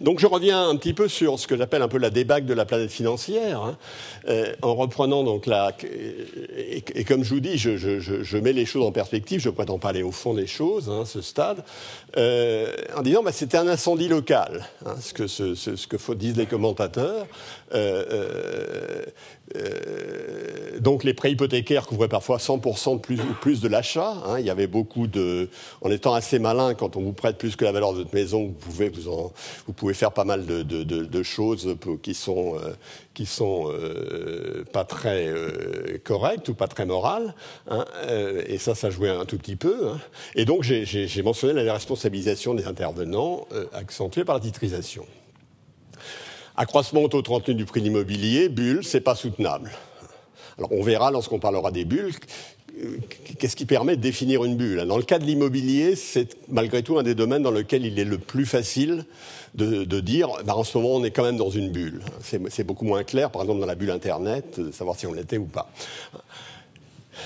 [SPEAKER 2] Donc je reviens un petit peu sur ce que j'appelle un peu la débâcle de la planète financière, hein, euh, en reprenant donc la... Et, comme je vous dis, je, mets les choses en perspective, je ne prétends pas aller au fond des choses, hein, ce stade, euh, en disant bah, c'était un incendie local, hein, ce que, disent les commentateurs. Euh, donc les prêts hypothécaires couvraient parfois 100% de plus ou plus de l'achat. Hein. Il y avait beaucoup de, en étant assez malin, quand on vous prête plus que la valeur de votre maison, vous pouvez faire pas mal de, choses qui sont euh, sont euh, pas très correctes ou pas très morales. Hein. et ça, ça jouait un tout petit peu. Hein. Et donc j'ai mentionné la responsabilisation des intervenants accentuée par la titrisation. Accroissement au taux de retenue du prix de l'immobilier, bulle, c'est pas soutenable. Alors on verra lorsqu'on parlera des bulles qu'est-ce qui permet de définir une bulle Dans le cas de l'immobilier, c'est malgré tout un des domaines dans lequel il est le plus facile de, dire bah, en ce moment on est quand même dans une bulle. C'est beaucoup moins clair, par exemple dans la bulle Internet, de savoir si on l'était ou pas.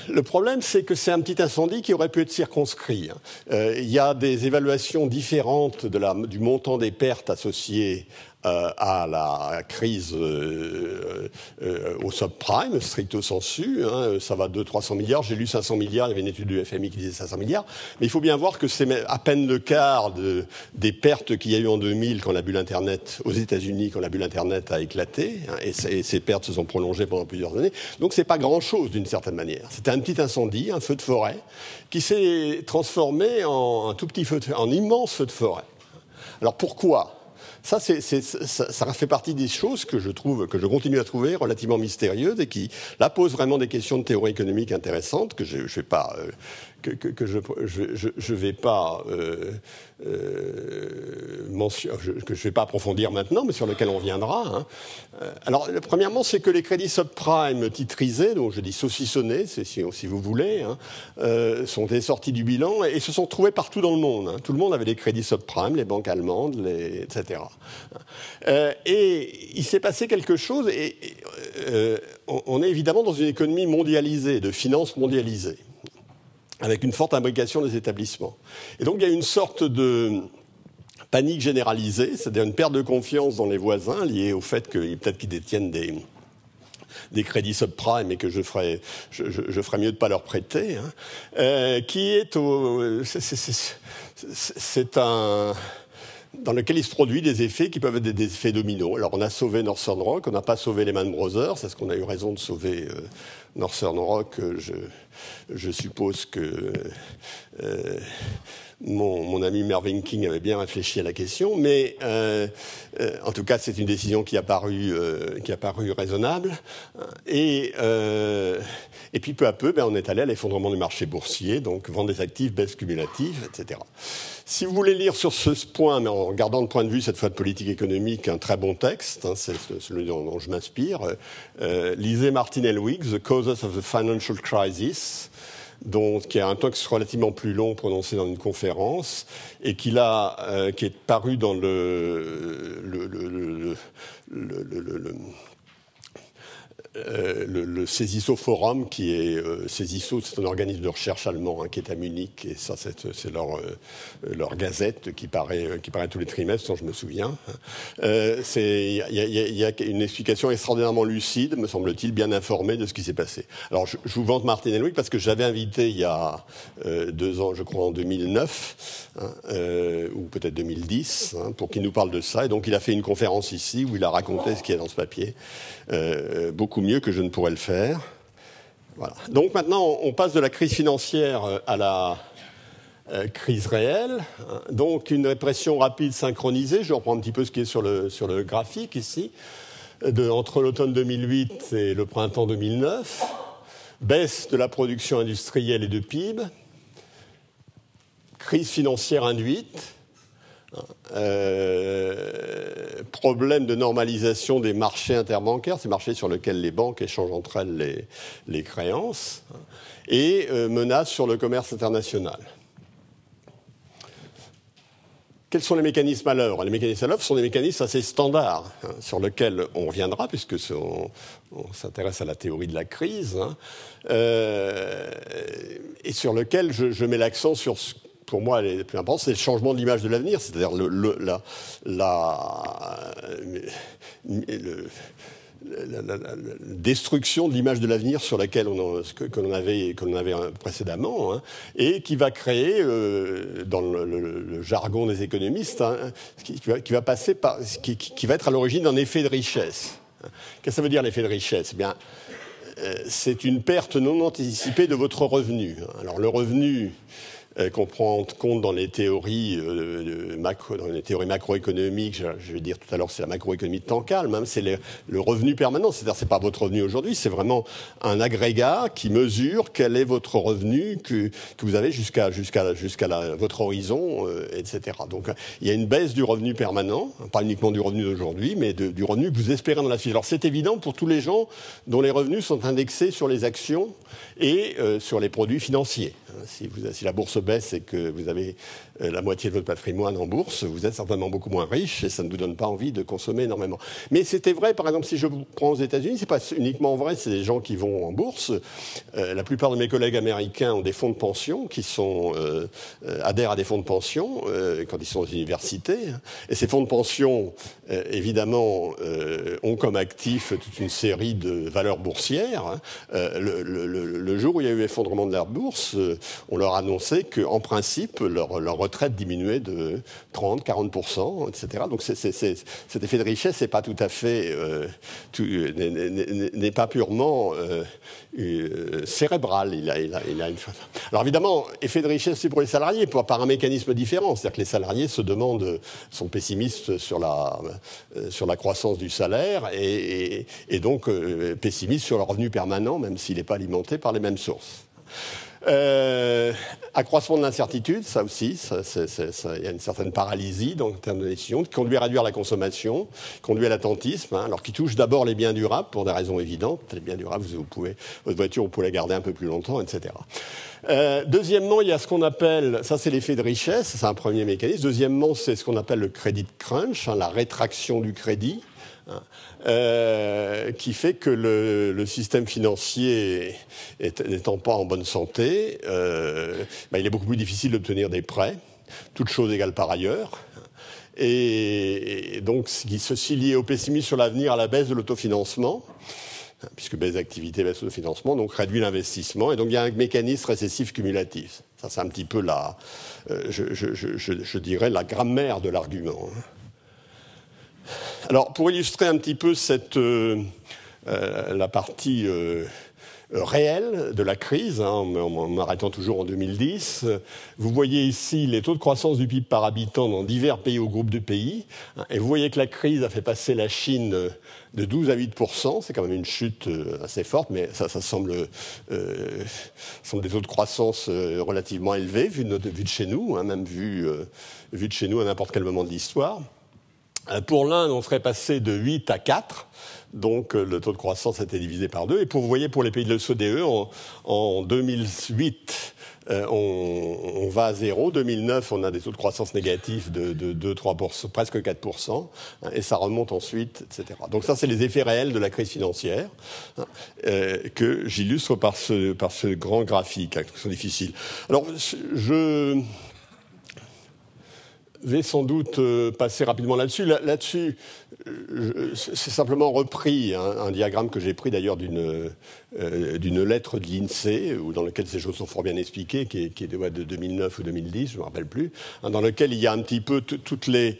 [SPEAKER 2] Le problème, c'est que c'est un petit incendie qui aurait pu être circonscrit. Hein. Euh, il y a des évaluations différentes de la, du montant des pertes associées euh, à la crise euh, euh, au subprime, stricto sensu. Hein, ça va de 300 milliards. J'ai lu 500 milliards. Il y avait une étude du FMI qui disait 500 milliards. Mais il faut bien voir que c'est à peine le quart de, des pertes qu'il y a eu en 2000 quand la bulle Internet, aux États-Unis, quand la bulle Internet a éclaté. Hein, et, ces pertes se sont prolongées pendant plusieurs années. Donc c'est pas grand-chose d'une certaine manière. C'était un petit incendie, un feu de forêt, qui s'est transformé en un tout petit feu, de, en immense feu de forêt. Alors pourquoi? Ça, ça, fait partie des choses que je trouve, que je continue à trouver relativement mystérieuses et qui, là, posent vraiment des questions de théorie économique intéressantes que je ne vais pas euh, que, je ne vais pas euh, euh, vais pas approfondir maintenant, mais sur lequel on viendra. Hein. Euh, alors, premièrement, c'est que les crédits subprime titrisés, donc je dis saucissonnés, si, si, vous voulez, hein, sont des sorties du bilan et, se sont trouvés partout dans le monde. Hein. Tout le monde avait des crédits subprime, les banques allemandes, etc. Et il s'est passé quelque chose, et, on, on est évidemment dans une économie mondialisée, de finances mondialisées avec une forte imbrication des établissements. Et donc il y a une sorte de panique généralisée, c'est-à-dire une perte de confiance dans les voisins liée au fait que peut-être qu'ils détiennent des, crédits subprime et que je, ferais mieux de ne pas leur prêter, hein, euh, qui est au... C'est un dans lequel il se produit des effets qui peuvent être des, effets dominos. Alors on a sauvé Northern Rock, on n'a pas sauvé Lehman Brothers, c'est ce qu'on a eu raison de sauver euh, Northern Rock je, je, suppose que euh, mon, mon, ami Mervyn King avait bien réfléchi à la question, mais euh, euh en tout cas, c'est une décision qui a paru, euh, qui a paru raisonnable. Et, euh, et puis peu à peu, ben, on est allé à l'effondrement du marché boursier, donc vendre des actifs, baisse cumulative, etc. Si vous voulez lire sur ce point, mais en regardant le point de vue cette fois de politique économique, un très bon texte, hein, c'est celui dont, dont je m'inspire, euh, lisez Martin Elwig, Causes of the Financial Crisis, donc, qui a un texte relativement plus long prononcé dans une conférence et qui, a, euh, qui est paru dans le, euh, le, le Forum, qui est euh, c'est un organisme de recherche allemand hein, qui est à Munich, et ça c'est leur, euh, leur gazette qui paraît, euh, qui paraît tous les trimestres, dont je me souviens. Il y, a une explication extraordinairement lucide, me semble-t-il, bien informée de ce qui s'est passé. Alors je, vous vante Martin Louis parce que j'avais invité il y a deux ans, je crois en 2009, hein, ou peut-être 2010, hein, pour qu'il nous parle de ça, et donc il a fait une conférence ici où il a raconté ce qu'il y a dans ce papier. beaucoup mieux que je ne pourrais le faire. Voilà. Donc maintenant, on passe de la crise financière euh, à la euh, crise réelle. Donc une répression rapide synchronisée. Je reprends un petit peu ce qui est sur le, sur le graphique ici. Entre l'automne 2008 et le printemps 2009. Baisse de la production industrielle et de PIB. Crise financière induite euh, problème de normalisation des marchés interbancaires, ces marchés sur lesquels les banques échangent entre elles les, créances, et euh, menace sur le commerce international. Quels sont les mécanismes à l'œuvre? Les mécanismes à l'œuvre sont des mécanismes assez standards, hein, sur lesquels on reviendra, puisque on, on s'intéresse à la théorie de la crise, hein, euh, et sur lesquels je, je mets l'accent sur ce pour moi, les plus importantes, c'est le changement de l'image de l'avenir, c'est-à-dire la, destruction de l'image de l'avenir sur laquelle on, que, que l'on avait, avait précédemment, hein, et qui va créer, euh, dans le, jargon des économistes, hein, qui, va, passer par, qui, va être à l'origine d'un effet de richesse. Qu'est-ce que ça veut dire l'effet de richesse? Eh bien, euh, c'est une perte non anticipée de votre revenu. Alors le revenu, qu'on prend en compte dans les théories, euh, macroéconomiques. Je, vais dire tout à l'heure, c'est la macroéconomie de temps calme. Hein, c'est le revenu permanent. C'est-à-dire, c'est pas votre revenu aujourd'hui, c'est vraiment un agrégat qui mesure quel est votre revenu que, vous avez jusqu'à votre horizon, euh, etc. Donc, il y a une baisse du revenu permanent, pas uniquement du revenu d'aujourd'hui, mais du revenu que vous espérez dans la suite. Alors, c'est évident pour tous les gens dont les revenus sont indexés sur les actions et euh, sur les produits financiers. Si, vous, si la bourse baisse et que vous avez euh, la moitié de votre patrimoine en bourse, vous êtes certainement beaucoup moins riche et ça ne vous donne pas envie de consommer énormément. Mais c'était vrai, par exemple, si je prends aux États-Unis, c'est pas uniquement vrai, c'est des gens qui vont en bourse. Euh, la plupart de mes collègues américains ont des fonds de pension qui sont euh, adhèrent à des fonds de pension quand ils sont aux universités. Et ces fonds de pension, évidemment, ont comme actif toute une série de valeurs boursières. Le, le, jour où il y a eu effondrement de la bourse, on leur a annoncé qu'en principe, leur retraite diminuait de 30, 40%, etc. Donc cet effet de richesse n'est pas tout à fait, euh, n'est pas purement euh, euh, cérébral. Il a. Alors évidemment, effet de richesse c'est pour les salariés, par un mécanisme différent. C'est-à-dire que les salariés se demandent, sont pessimistes sur la, sur la croissance du salaire et, et donc pessimistes sur le revenu permanent, même s'il n'est pas alimenté par les mêmes sources. Euh, accroissement de l'incertitude, ça aussi, il y a une certaine paralysie dans le de décision, qui conduit à réduire la consommation, conduit à l'attentisme, hein, alors qui touche d'abord les biens durables pour des raisons évidentes. Les biens durables, vous, pouvez, votre voiture, vous pouvez la garder un peu plus longtemps, etc. Euh, deuxièmement, il y a ce qu'on appelle, ça c'est l'effet de richesse, c'est un premier mécanisme. Deuxièmement, c'est ce qu'on appelle le crédit crunch, hein, la rétraction du crédit. Hein, euh, qui fait que le, système financier n'étant pas en bonne santé, euh, bah, il est beaucoup plus difficile d'obtenir des prêts, toutes choses égales par ailleurs. Et, donc, ceci lié au pessimisme sur l'avenir, à la baisse de l'autofinancement, puisque baisse d'activité, baisse de financement, donc réduit l'investissement. Et donc il y a un mécanisme récessif cumulatif. Ça, c'est un petit peu la, euh, je, je, dirais, la grammaire de l'argument. Alors, pour illustrer un petit peu euh, euh, la partie euh, réelle de la crise, hein, en m'arrêtant toujours en 2010, vous voyez ici les taux de croissance du PIB par habitant dans divers pays ou groupes de pays, hein, et vous voyez que la crise a fait passer la Chine de 12 à 8% c'est quand même une chute assez forte, mais ça, semble, des taux de croissance relativement élevés vu de, chez nous, hein, même vu de chez nous à n'importe quel moment de l'histoire. Euh, pour l'Inde, on serait passé de 8 à 4, donc euh, le taux de croissance a été divisé par deux. Et pour, vous voyez, pour les pays de l'OCDE, en, en 2008, euh, on, va à zéro. 2009, on a des taux de croissance négatifs de, 2, 3% presque 4%, hein, et ça remonte ensuite, etc. Donc ça, c'est les effets réels de la crise financière hein, que j'illustre par ce, grand graphique, hein, qui sont difficiles. Alors, je vais sans doute euh, passer rapidement là-dessus. Là-dessus, c'est simplement repris un, diagramme que j'ai pris d'ailleurs d'une euh, lettre de l'INSEE, dans lequel ces choses sont fort bien expliquées, qui est, de, de 2009 ou 2010, je ne me rappelle plus, hein, dans lequel il y a un petit peu toutes les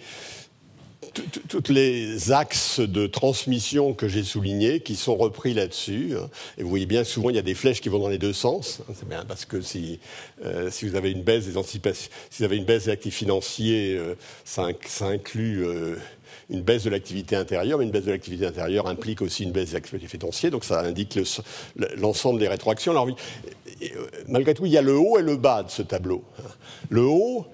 [SPEAKER 2] tous les axes de transmission que j'ai soulignés qui sont repris là-dessus. Hein. Et vous voyez bien, souvent, il y a des flèches qui vont dans les deux sens. Hein. C'est bien parce que si, euh, si vous avez une baisse des anticipations, si vous avez une baisse des actifs financiers, euh, ça, inclut euh, une baisse de l'activité intérieure, mais une baisse de l'activité intérieure implique aussi une baisse des actifs financiers, donc ça indique l'ensemble des rétroactions. Alors, malgré tout, il y a le haut et le bas de ce tableau. Hein. Le haut,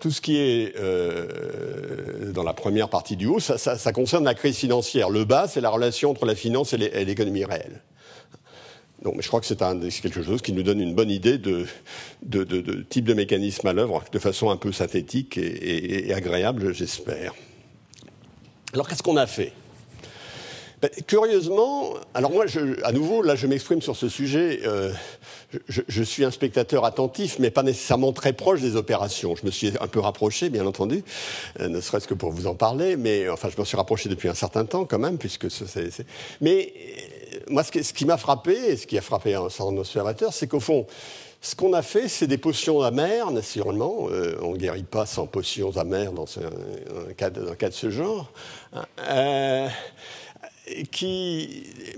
[SPEAKER 2] tout ce qui est euh, dans la première partie du haut, ça, concerne la crise financière. Le bas, c'est la relation entre la finance et l'économie réelle. Donc, je crois que c'est quelque chose qui nous donne une bonne idée de, type de mécanisme à l'œuvre, de façon un peu synthétique et agréable, j'espère. Alors, qu'est-ce qu'on a fait? Ben, curieusement, alors moi, je, à nouveau, là, je m'exprime sur ce sujet. Euh, je, suis un spectateur attentif, mais pas nécessairement très proche des opérations. Je me suis un peu rapproché, bien entendu, euh, ne serait-ce que pour vous en parler, mais enfin, je me suis rapproché depuis un certain temps quand même, puisque c'est. Mais euh, moi, ce qui, m'a frappé, et ce qui a frappé un certain nombre d'observateurs, c'est qu'au fond, ce qu'on a fait, c'est des potions amères, naturellement. Euh, on ne guérit pas sans potions amères dans un, cas, de, un cas de ce genre. Euh,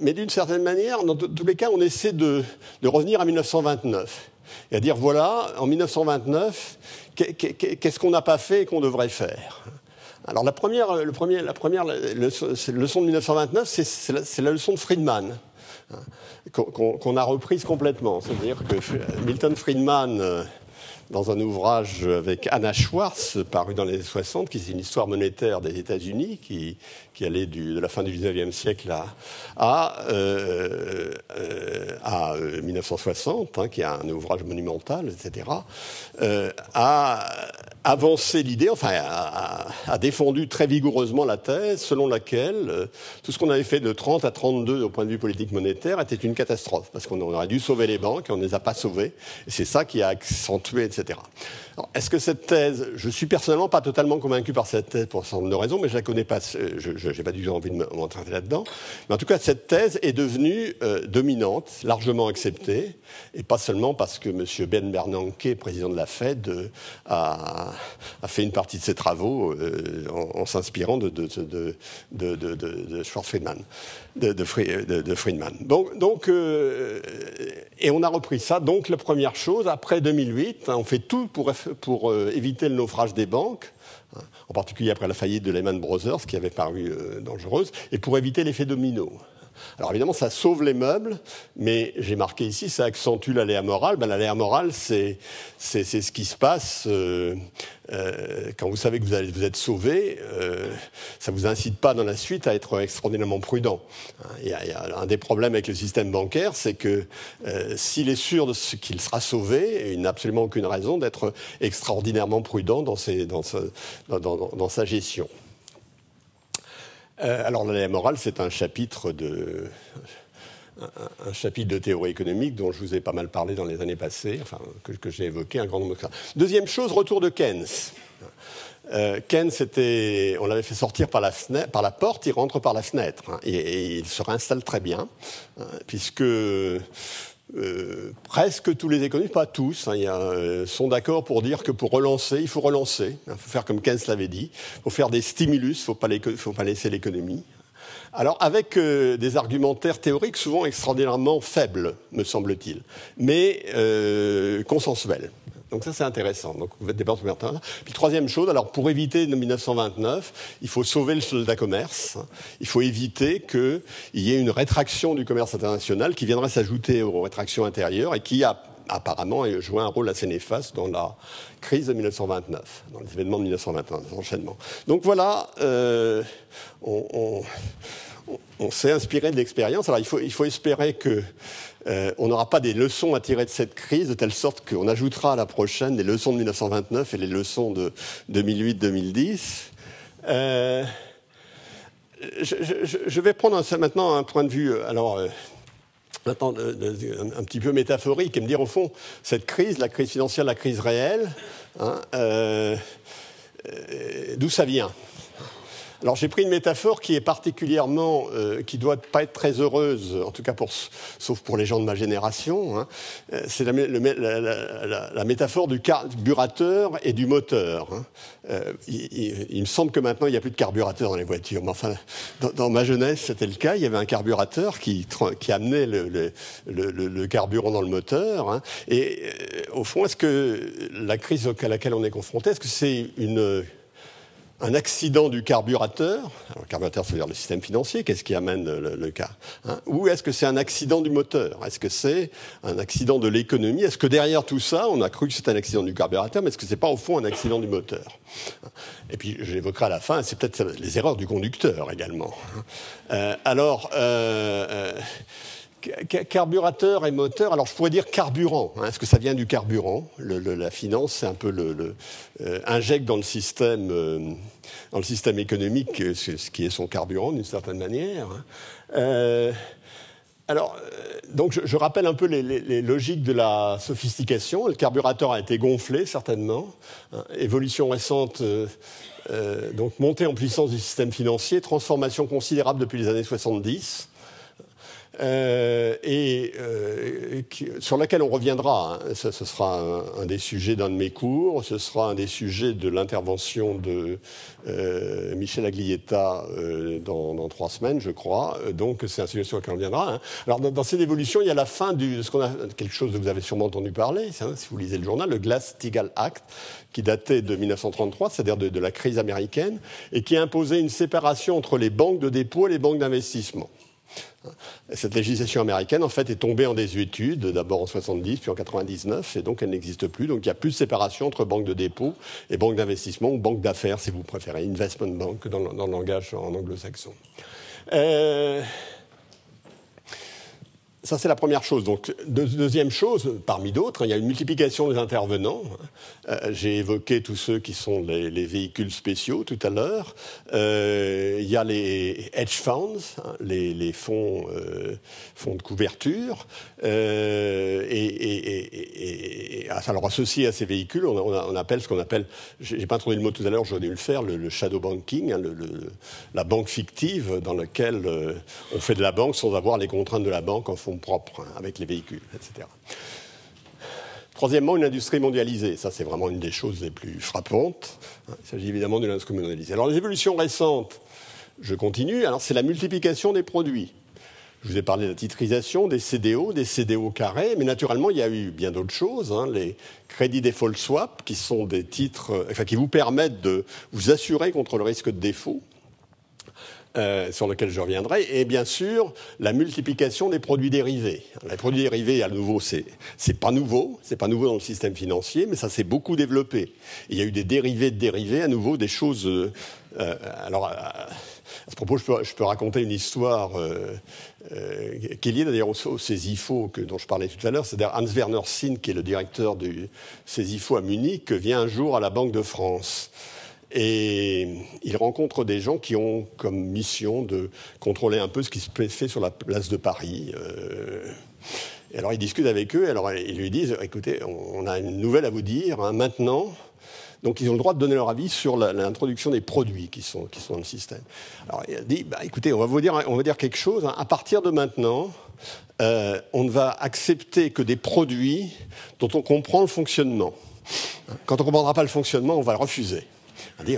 [SPEAKER 2] mais d'une certaine manière, dans tous les cas, on essaie de, revenir à 1929 et à dire voilà, en 1929, qu'est-ce qu'on n'a pas fait et qu'on devrait faire? Alors la première, le premier, la première leçon, de 1929, c'est la, la, leçon de Friedman qu'on a reprise complètement. C'est-à-dire que Milton Friedman dans un ouvrage avec Anna Schwartz, paru dans les années 60, qui est une histoire monétaire des États-Unis, qui, qui allait de la fin du 19e siècle à, à, euh, à 1960, hein, qui est un ouvrage monumental, etc., a avancé l'idée, enfin, a, a, défendu très vigoureusement la thèse selon laquelle tout ce qu'on avait fait de 30 à 32 au point de vue politique monétaire était une catastrophe, parce qu'on aurait dû sauver les banques et on ne les a pas sauvées. Et c'est ça qui a accentué, etc. Est-ce que cette thèse, je suis personnellement pas totalement convaincu par cette thèse pour un certain nombre de raisons, mais je la connais pas, je n'ai pas du tout envie de m'entraîner là-dedans. Mais en tout cas, cette thèse est devenue euh, dominante, largement acceptée, et pas seulement parce que M. Ben Bernanke, président de la Fed, euh, a, fait une partie de ses travaux euh, en, s'inspirant de, de, de, Friedman. Donc, donc et on a repris ça. Donc, la première chose, après 2008, hein, on fait tout pour pour euh, éviter le naufrage des banques, hein, en particulier après la faillite de Lehman Brothers, qui avait paru euh, dangereuse, et pour éviter l'effet domino. Alors évidemment, ça sauve les meubles, mais j'ai marqué ici, ça accentue l'aléa morale. Ben, l'aléa morale, c'est, ce qui se passe euh, euh, quand vous savez que vous, allez, êtes sauvé. Euh, ça ne vous incite pas dans la suite à être extraordinairement prudent. Il y, a, un des problèmes avec le système bancaire, c'est que s'il est sûr de ce qu'il sera sauvé, il n'a absolument aucune raison d'être extraordinairement prudent dans, ses, dans, dans sa gestion. Euh, alors la morale, c'est un chapitre de un, chapitre de théorie économique dont je vous ai pas mal parlé dans les années passées, enfin que, j'ai évoqué un grand nombre de fois. Deuxième chose, retour de Keynes. Euh, Keynes, on l'avait fait sortir par la, par la, porte, il rentre par la fenêtre hein, et, il se réinstalle très bien, hein, puisque euh, presque tous les économistes, pas tous, hein, euh, sont d'accord pour dire que pour relancer, il faut relancer. Il faut faire comme Keynes l'avait dit. Il faut faire des stimulus, il ne faut, pas laisser l'économie. Alors, avec euh, des argumentaires théoriques souvent extraordinairement faibles, me semble-t-il, mais consensuels. Donc ça, c'est intéressant. Donc vous êtes des Puis troisième chose, alors pour éviter 1929, il faut sauver le soldat commerce. Il faut éviter qu'il y ait une rétraction du commerce international qui viendrait s'ajouter aux rétractions intérieures et qui a apparemment joué un rôle assez néfaste dans la crise de 1929, dans les événements de 1929, l'enchaînement. Donc voilà, euh, on, s'est inspiré de l'expérience. Alors il faut, il faut espérer que euh, on n'aura pas des leçons à tirer de cette crise, de telle sorte qu'on ajoutera à la prochaine les leçons de 1929 et les leçons de 2008-2010. Euh, je, vais prendre maintenant un point de vue, euh, alors, un, petit peu métaphorique, et me dire, au fond, cette crise, la crise financière, la crise réelle, hein, d'où ça vient? Alors j'ai pris une métaphore qui est particulièrement, euh, qui doit pas être très heureuse, en tout cas pour, sauf pour les gens de ma génération. Hein. Euh, c'est la, métaphore du carburateur et du moteur. Hein. Euh, il, me semble que maintenant il n'y a plus de carburateur dans les voitures, mais enfin dans, ma jeunesse c'était le cas. Il y avait un carburateur qui, qui amenait le, le, carburant dans le moteur. Hein. Et au fond, est-ce que la crise à laquelle on est confronté, est-ce que c'est une un accident du carburateur, le carburateur, c'est-à-dire le système financier, qu'est-ce qui amène le, cas hein Ou est-ce que c'est un accident du moteur? Est-ce que c'est un accident de l'économie? Est-ce que derrière tout ça, on a cru que c'était un accident du carburateur, mais est-ce que c'est pas au fond un accident du moteur? Et puis, j'évoquerai à la fin, c'est peut-être les erreurs du conducteur également. Euh, alors, euh, euh Carburateur et moteur, alors je pourrais dire carburant. Hein, Est-ce que ça vient du carburant La finance, c'est un peu le, euh, injecte dans le système, euh, dans le système économique euh, ce qui est son carburant d'une certaine manière. Hein. alors, donc je, rappelle un peu les, logiques de la sophistication. Le carburateur a été gonflé certainement. Hein. évolution récente. donc montée en puissance du système financier, transformation considérable depuis les années 70. Euh, et euh, sur laquelle on reviendra. Hein. Ce, sera un, des sujets d'un de mes cours, ce sera un des sujets de l'intervention de euh, Michel Aglietta dans, trois semaines, je crois. Donc c'est un sujet sur lequel on reviendra. Hein. Alors dans, cette évolution, il y a la fin de ce qu'on a quelque chose que vous avez sûrement entendu parler, si vous lisez le journal, le Glass-Steagall Act, qui datait de 1933, c'est-à-dire de la crise américaine, et qui imposait une séparation entre les banques de dépôt et les banques d'investissement. Cette législation américaine, en fait, est tombée en désuétude, d'abord en 70, puis en 99, et donc elle n'existe plus. Donc il n'y a plus de séparation entre banque de dépôt et banque d'investissement, ou banque d'affaires, si vous préférez, investment bank dans le, dans le langage en anglo-saxon. Euh, ça, c'est la première chose. Donc, deuxième chose, parmi d'autres, il y a une multiplication des intervenants. Euh, j'ai évoqué tous ceux qui sont les, véhicules spéciaux tout à l'heure. Euh, il y a les hedge funds, hein, les, fonds, euh, fonds de couverture. et, alors, associé à ces véhicules, on, appelle ce qu'on appelle, j'ai pas trouvé le mot tout à l'heure, j'aurais dû le faire, le, shadow banking, hein, la banque fictive dans laquelle on fait de la banque sans avoir les contraintes de la banque en propres, hein, avec les véhicules, etc. Troisièmement, une industrie mondialisée. Ça, c'est vraiment une des choses les plus frappantes. Hein. Il s'agit évidemment d'une industrie mondialisée. Alors, les évolutions récentes, je continue. Alors, c'est la multiplication des produits. Je vous ai parlé de la titrisation, des CDO, des CDO carrés, mais naturellement, il y a eu bien d'autres choses. Hein. Les crédits default swap, qui sont des titres, enfin, qui vous permettent de vous assurer contre le risque de défaut. Euh, sur lequel je reviendrai, et bien sûr la multiplication des produits dérivés. Les produits dérivés, à nouveau, c'est pas nouveau, c'est pas nouveau dans le système financier, mais ça s'est beaucoup développé. il y a eu des dérivés de dérivés, à nouveau des choses. Euh, euh, alors. À, ce propos, je peux, raconter une histoire qui est liée d'ailleurs au, au CESIFO dont je parlais tout à l'heure. C'est-à-dire Hans Werner Sinn, qui est le directeur du CESIFO à Munich, vient un jour à la Banque de France. Et il rencontre des gens qui ont comme mission de contrôler un peu ce qui se fait sur la place de Paris. Euh, et alors il discute avec eux, et alors ils lui disent, écoutez, on a une nouvelle à vous dire, hein, maintenant. Donc ils ont le droit de donner leur avis sur l'introduction des produits qui sont, qui sont dans le système. Alors il dit, bah, écoutez, on va vous dire, on va dire quelque chose, hein. à partir de maintenant, euh, on ne va accepter que des produits dont on comprend le fonctionnement. Quand on ne comprendra pas le fonctionnement, on va le refuser. On dit,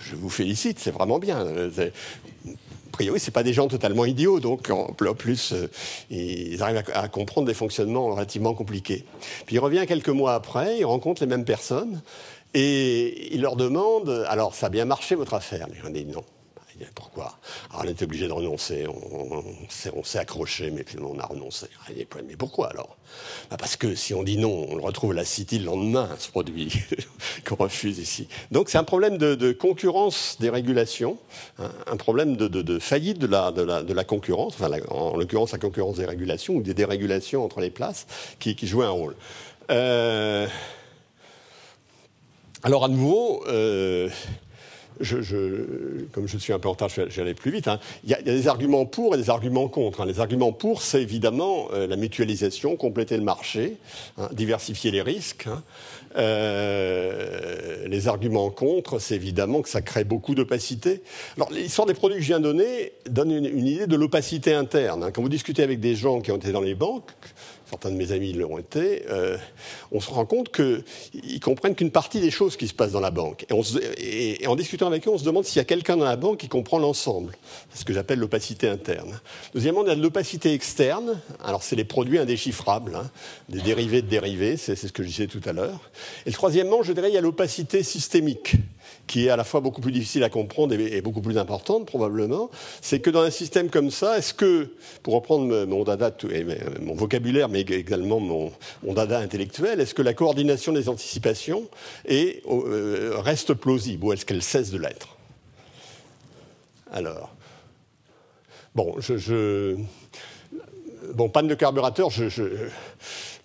[SPEAKER 2] je, vous félicite, c'est vraiment bien. A priori, ce pas des gens totalement idiots, donc en plus, euh, ils arrivent à, comprendre des fonctionnements relativement compliqués. Puis il revient quelques mois après, il rencontre les mêmes personnes, et il leur demande, alors ça a bien marché votre affaire? Ils dit non. Pourquoi? Alors, On était obligé de renoncer, on, s'est accroché, mais finalement on a renoncé. Mais pourquoi alors? Bah, Parce que si on dit non, on le retrouve la City le lendemain, ce produit qu'on refuse ici. Donc c'est un problème de, concurrence des régulations, hein, un problème de, faillite de la, concurrence, enfin, en l'occurrence la concurrence des régulations ou des dérégulations entre les places qui, qui jouent un rôle. Euh, alors à nouveau, euh, je, comme je suis un peu en retard, j'allais plus vite. Hein. Il, y a, des arguments pour et des arguments contre. Hein. Les arguments pour, c'est évidemment euh, la mutualisation, compléter le marché, hein, diversifier les risques. Euh, les arguments contre, c'est évidemment que ça crée beaucoup d'opacité. Alors, l'histoire des produits que je viens de donner donne une, une idée de l'opacité interne. Quand vous discutez avec des gens qui ont été dans les banques, certains de mes amis l'ont été, euh, on se rend compte qu'ils comprennent qu'une partie des choses qui se passent dans la banque. Et, en discutant avec eux, on se demande s'il y a quelqu'un dans la banque qui comprend l'ensemble. C'est ce que j'appelle l'opacité interne. Deuxièmement, y a de l'opacité externe. Alors, c'est les produits indéchiffrables, hein, des dérivés de dérivés, c'est ce que je disais tout à l'heure. Et troisièmement, je dirais, il y a l'opacité systémique qui est à la fois beaucoup plus difficile à comprendre et, beaucoup plus importante probablement, c'est que dans un système comme ça, est-ce que, pour reprendre mon dada, mon vocabulaire, mais également mon, dada intellectuel, est-ce que la coordination des anticipations euh, reste plausible ou est-ce qu'elle cesse de l'être? Alors, bon, je, bon, panne de carburateur, je,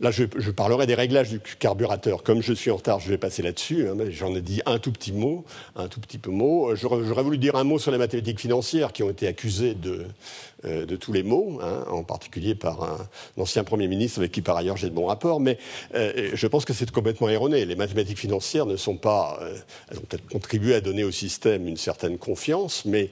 [SPEAKER 2] Là, je, parlerai des réglages du carburateur. Comme je suis en retard, je vais passer là-dessus. Hein, j'en ai dit un tout petit mot, un tout petit peu mot. J'aurais voulu dire un mot sur les mathématiques financières qui ont été accusées de, euh, de tous les maux, hein, en particulier par un, ancien Premier ministre avec qui par ailleurs j'ai de bons rapports, mais euh, je pense que c'est complètement erroné. Les mathématiques financières ne sont pas... Euh, elles ont peut-être contribué à donner au système une certaine confiance, mais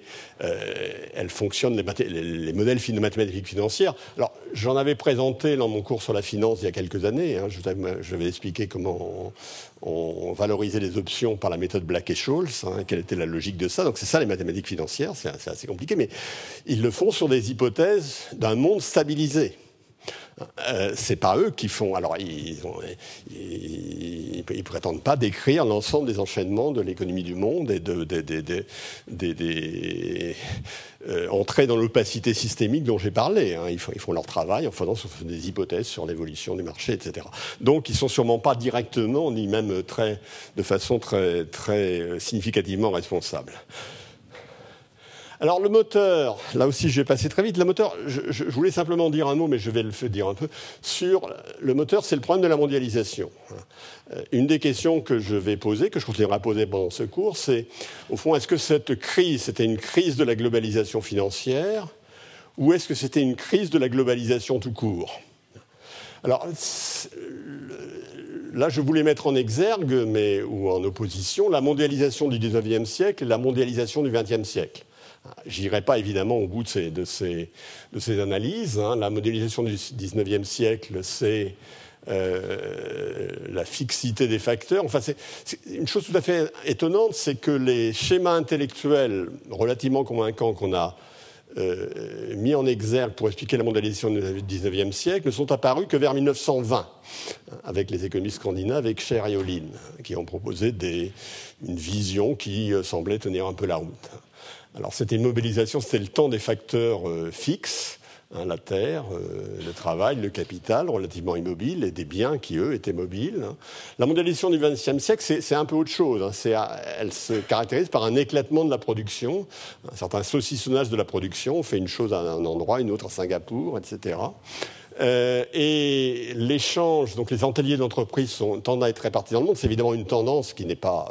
[SPEAKER 2] elles fonctionnent, les, les, modèles de mathématiques financières. Alors, j'en avais présenté dans mon cours sur la finance il y a quelques années. Hein, je, vais expliquer comment on, valorisait les options par la méthode Black et Scholes, hein, quelle était la logique de ça. Donc c'est ça les mathématiques financières, c'est assez compliqué, mais ils le font sur des hypothèses d'un monde stabilisé. Euh, c'est pas eux qui font. Alors, ils, ne prétendent pas décrire l'ensemble des enchaînements de l'économie du monde et de, euh, entrer dans l'opacité systémique dont j'ai parlé. Hein. Ils, font, leur travail en faisant des hypothèses sur l'évolution du marché, etc. Donc, ils sont sûrement pas directement, ni même très, de façon très, très significativement responsables. Alors le moteur, là aussi je vais passer très vite. Le moteur, je, voulais simplement dire un mot, mais je vais le dire un peu, sur le moteur, c'est le problème de la mondialisation. Euh, une des questions que je vais poser, que je continuerai à poser pendant ce cours, c'est au fond, est-ce que cette crise, c'était une crise de la globalisation financière ou est-ce que c'était une crise de la globalisation tout court? Alors, là, je voulais mettre en exergue, mais, ou en opposition, la mondialisation du XIXe siècle et la mondialisation du XXe siècle. J'irai pas évidemment au bout de ces, analyses. Hein. La modélisation du XIXe siècle, c'est euh, la fixité des facteurs. Enfin, c'est une chose tout à fait étonnante, c'est que les schémas intellectuels relativement convaincants qu'on a euh, mis en exergue pour expliquer la mondialisation du XIXe siècle ne sont apparus que vers 1920, avec les économistes scandinaves, avec Cher et Olin, qui ont proposé une vision qui euh, semblait tenir un peu la route. Alors c'était une mobilisation, c'était le temps des facteurs euh, fixes, hein, la terre, euh, le travail, le capital relativement immobile et des biens qui, eux, étaient mobiles. Hein. La mondialisation du XXe siècle, c'est un peu autre chose. Hein. elle se caractérise par un éclatement de la production, un certain saucissonnage de la production. On fait une chose à un endroit, une autre à Singapour, etc. Euh, et l'échange, donc les ateliers d'entreprise tendent à être répartis dans le monde. C'est évidemment une tendance qui n'est pas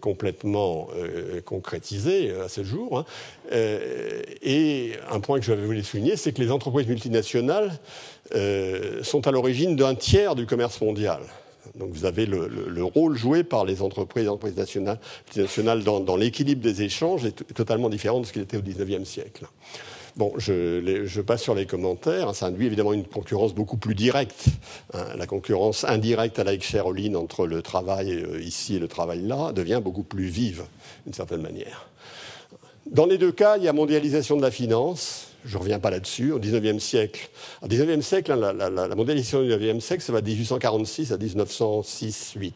[SPEAKER 2] complètement euh, concrétisé à ce jour. Hein. Euh, et un point que je voulu souligner, c'est que les entreprises multinationales euh, sont à l'origine d'un tiers du commerce mondial. Donc vous avez le, rôle joué par les entreprises, entreprises nationales, multinationales dans, dans l'équilibre des échanges est totalement différent de ce qu'il était au XIXe siècle. Bon, je, passe sur les commentaires. Ça induit évidemment une concurrence beaucoup plus directe. Hein. La concurrence indirecte à la Cheroline entre le travail euh, ici et le travail là devient beaucoup plus vive, d'une certaine manière. Dans les deux cas, il y a mondialisation de la finance, je ne reviens pas là-dessus, au XIXe siècle. Au XIXe siècle, hein, la, mondialisation du XIXe siècle, ça va de 1846 à 1906-8.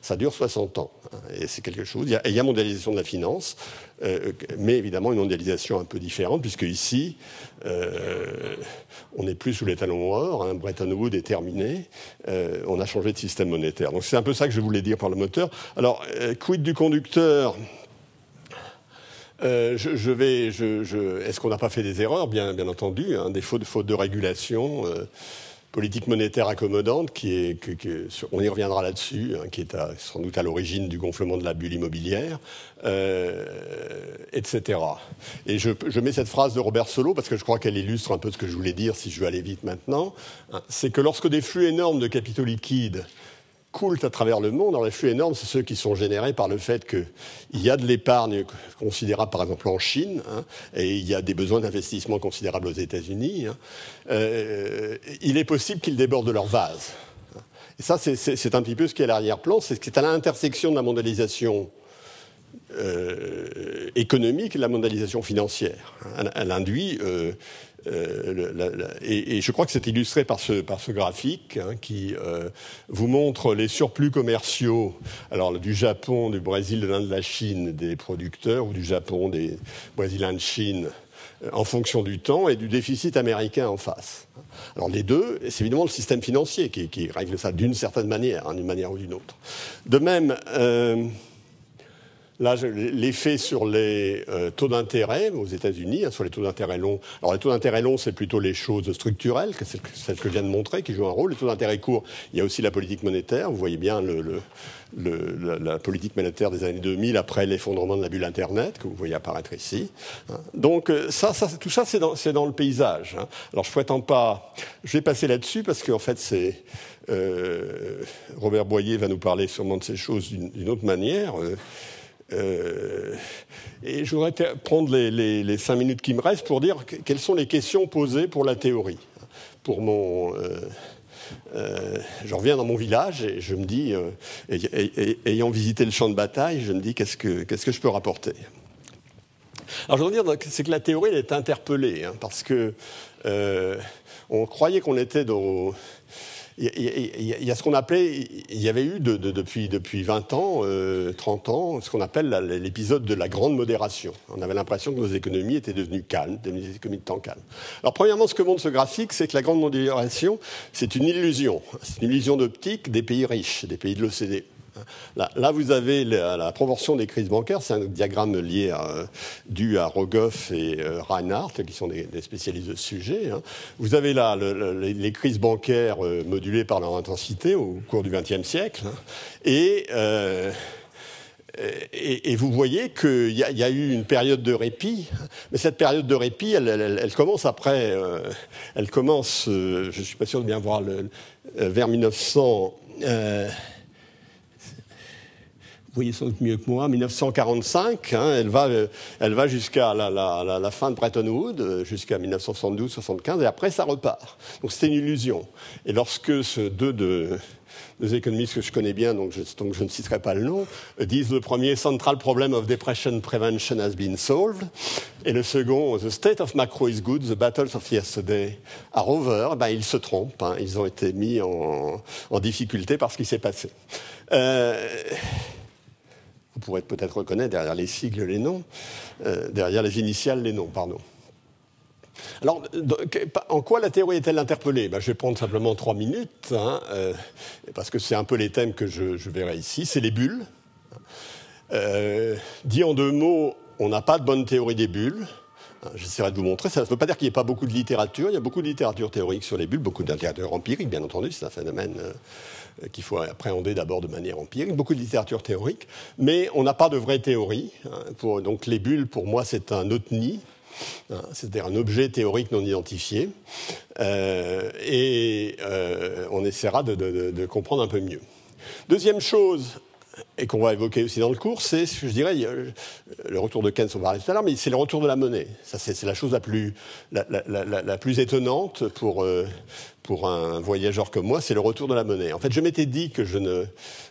[SPEAKER 2] Ça dure 60 ans. Hein, et c'est quelque chose. Il y, a, mondialisation de la finance, euh, mais évidemment une mondialisation un peu différente, puisque ici, euh, on n'est plus sous les talons or, hein, Bretton Woods est terminé, euh, on a changé de système monétaire. Donc c'est un peu ça que je voulais dire par le moteur. Alors, quid du conducteur? Euh, Est-ce qu'on n'a pas fait des erreurs? Bien, entendu, hein, des fautes, de régulation, euh, politique monétaire accommodante, on y reviendra là-dessus, hein, qui est sans doute à l'origine du gonflement de la bulle immobilière, euh, etc. Et je, mets cette phrase de Robert Solo parce que je crois qu'elle illustre un peu ce que je voulais dire, si je veux aller vite maintenant. Hein, c'est que lorsque des flux énormes de capitaux liquides coulent à travers le monde. Alors, les flux énormes, c'est ceux qui sont générés par le fait qu'il y a de l'épargne considérable, par exemple, en Chine, hein, et il y a des besoins d'investissement considérables aux États-Unis. Hein. Euh, il est possible qu'ils débordent de leur vase. Et ça, c'est un petit peu ce qui est à l'arrière-plan, c'est ce qui est à l'intersection de la mondialisation euh, économique et de la mondialisation financière. Elle, induit euh, euh, et, je crois que c'est illustré par ce, par ce graphique hein, qui euh, vous montre les surplus commerciaux alors, du Japon, du Brésil, de l'Inde, de la Chine, des producteurs, ou du Japon, des Brésiliens de Chine, euh, en fonction du temps, et du déficit américain en face. Alors les deux, c'est évidemment le système financier qui, règle ça d'une certaine manière, hein, d'une manière ou d'une autre. De même, Là, l'effet sur les euh, taux d'intérêt aux États-Unis, hein, sur les taux d'intérêt longs. Alors, les taux d'intérêt longs, c'est plutôt les choses structurelles, que celles que je viens de montrer, qui jouent un rôle. Les taux d'intérêt courts, il y a aussi la politique monétaire. Vous voyez bien la, politique monétaire des années 2000 après l'effondrement de la bulle Internet, que vous voyez apparaître ici. Hein. Donc, euh, tout ça, c'est dans, le paysage. Hein. Alors, je ne pas. Je vais passer là-dessus parce qu'en fait, c'est. Euh, Robert Boyer va nous parler sûrement de ces choses d'une autre manière. Et je voudrais prendre les, cinq minutes qui me restent pour dire quelles sont les questions posées pour la théorie. Pour mon, euh, euh, je reviens dans mon village et je me dis, ayant visité le champ de bataille, je me dis qu'est-ce que, qu'est-ce que je peux rapporter? Alors je veux dire, c'est que la théorie elle est interpellée, hein, parce que on croyait qu'on était dans il y, a ce qu'on appelait, il y avait eu depuis, depuis 20 ans, 30 euh, ans, ce qu'on appelle l'épisode de la grande modération. On avait l'impression que nos économies étaient devenues calmes, des économies de temps calmes. Alors premièrement, ce que montre ce graphique, c'est que la grande modération, c'est une illusion. C'est une illusion d'optique des pays riches, des pays de l'OCDE. Là, vous avez la, proportion des crises bancaires, c'est un diagramme lié à, dû à Rogoff et euh, Reinhardt, qui sont des, spécialistes de ce sujet. Hein. Vous avez là les crises bancaires euh, modulées par leur intensité au cours du XXe siècle. Hein. Euh, et, vous voyez qu'il y, a eu une période de répit, mais cette période de répit, elle, commence après, elle commence, je ne suis pas sûr de bien voir, le, vers 1900 vous voyez sans mieux que moi, 1945, hein, elle va, euh, elle va jusqu'à la, fin de Bretton Woods, euh, jusqu'à 1972-75, et après ça repart. Donc c'était une illusion. Et lorsque ce deux de, deux économistes que je connais bien, donc je, ne citerai pas le nom, disent le premier Central Problem of Depression Prevention has been solved, et le second The State of Macro is good, the battles of yesterday are over, ben, ils se trompent, hein, ils ont été mis en, en difficulté par ce qui s'est passé. Euh, vous pourrez peut-être reconnaître derrière les sigles les noms, euh, derrière les initiales les noms, pardon. Alors, en quoi la théorie est-elle interpellée? Ben, Je vais prendre simplement trois minutes, hein, euh, parce que c'est un peu les thèmes que je, verrai ici. C'est les bulles. Euh, dit en deux mots, on n'a pas de bonne théorie des bulles. J'essaierai de vous montrer. Ça ne veut pas dire qu'il n'y ait pas beaucoup de littérature. Il y a beaucoup de littérature théorique sur les bulles, beaucoup de littérature empirique, bien entendu. C'est un phénomène euh, qu'il faut appréhender d'abord de manière empirique, beaucoup de littérature théorique, mais on n'a pas de vraie théorie. Hein. donc les bulles, pour moi, c'est un otni, hein, c'est-à-dire un objet théorique non identifié, euh, et euh, on essaiera de, comprendre un peu mieux. Deuxième chose, et qu'on va évoquer aussi dans le cours, c'est, je dirais, le retour de Keynes, on va tout à l'heure, mais c'est le retour de la monnaie. Ça, c'est, la chose la plus, étonnante pour, euh, pour un voyageur comme moi, c'est le retour de la monnaie. En fait, je m'étais dit que je ne,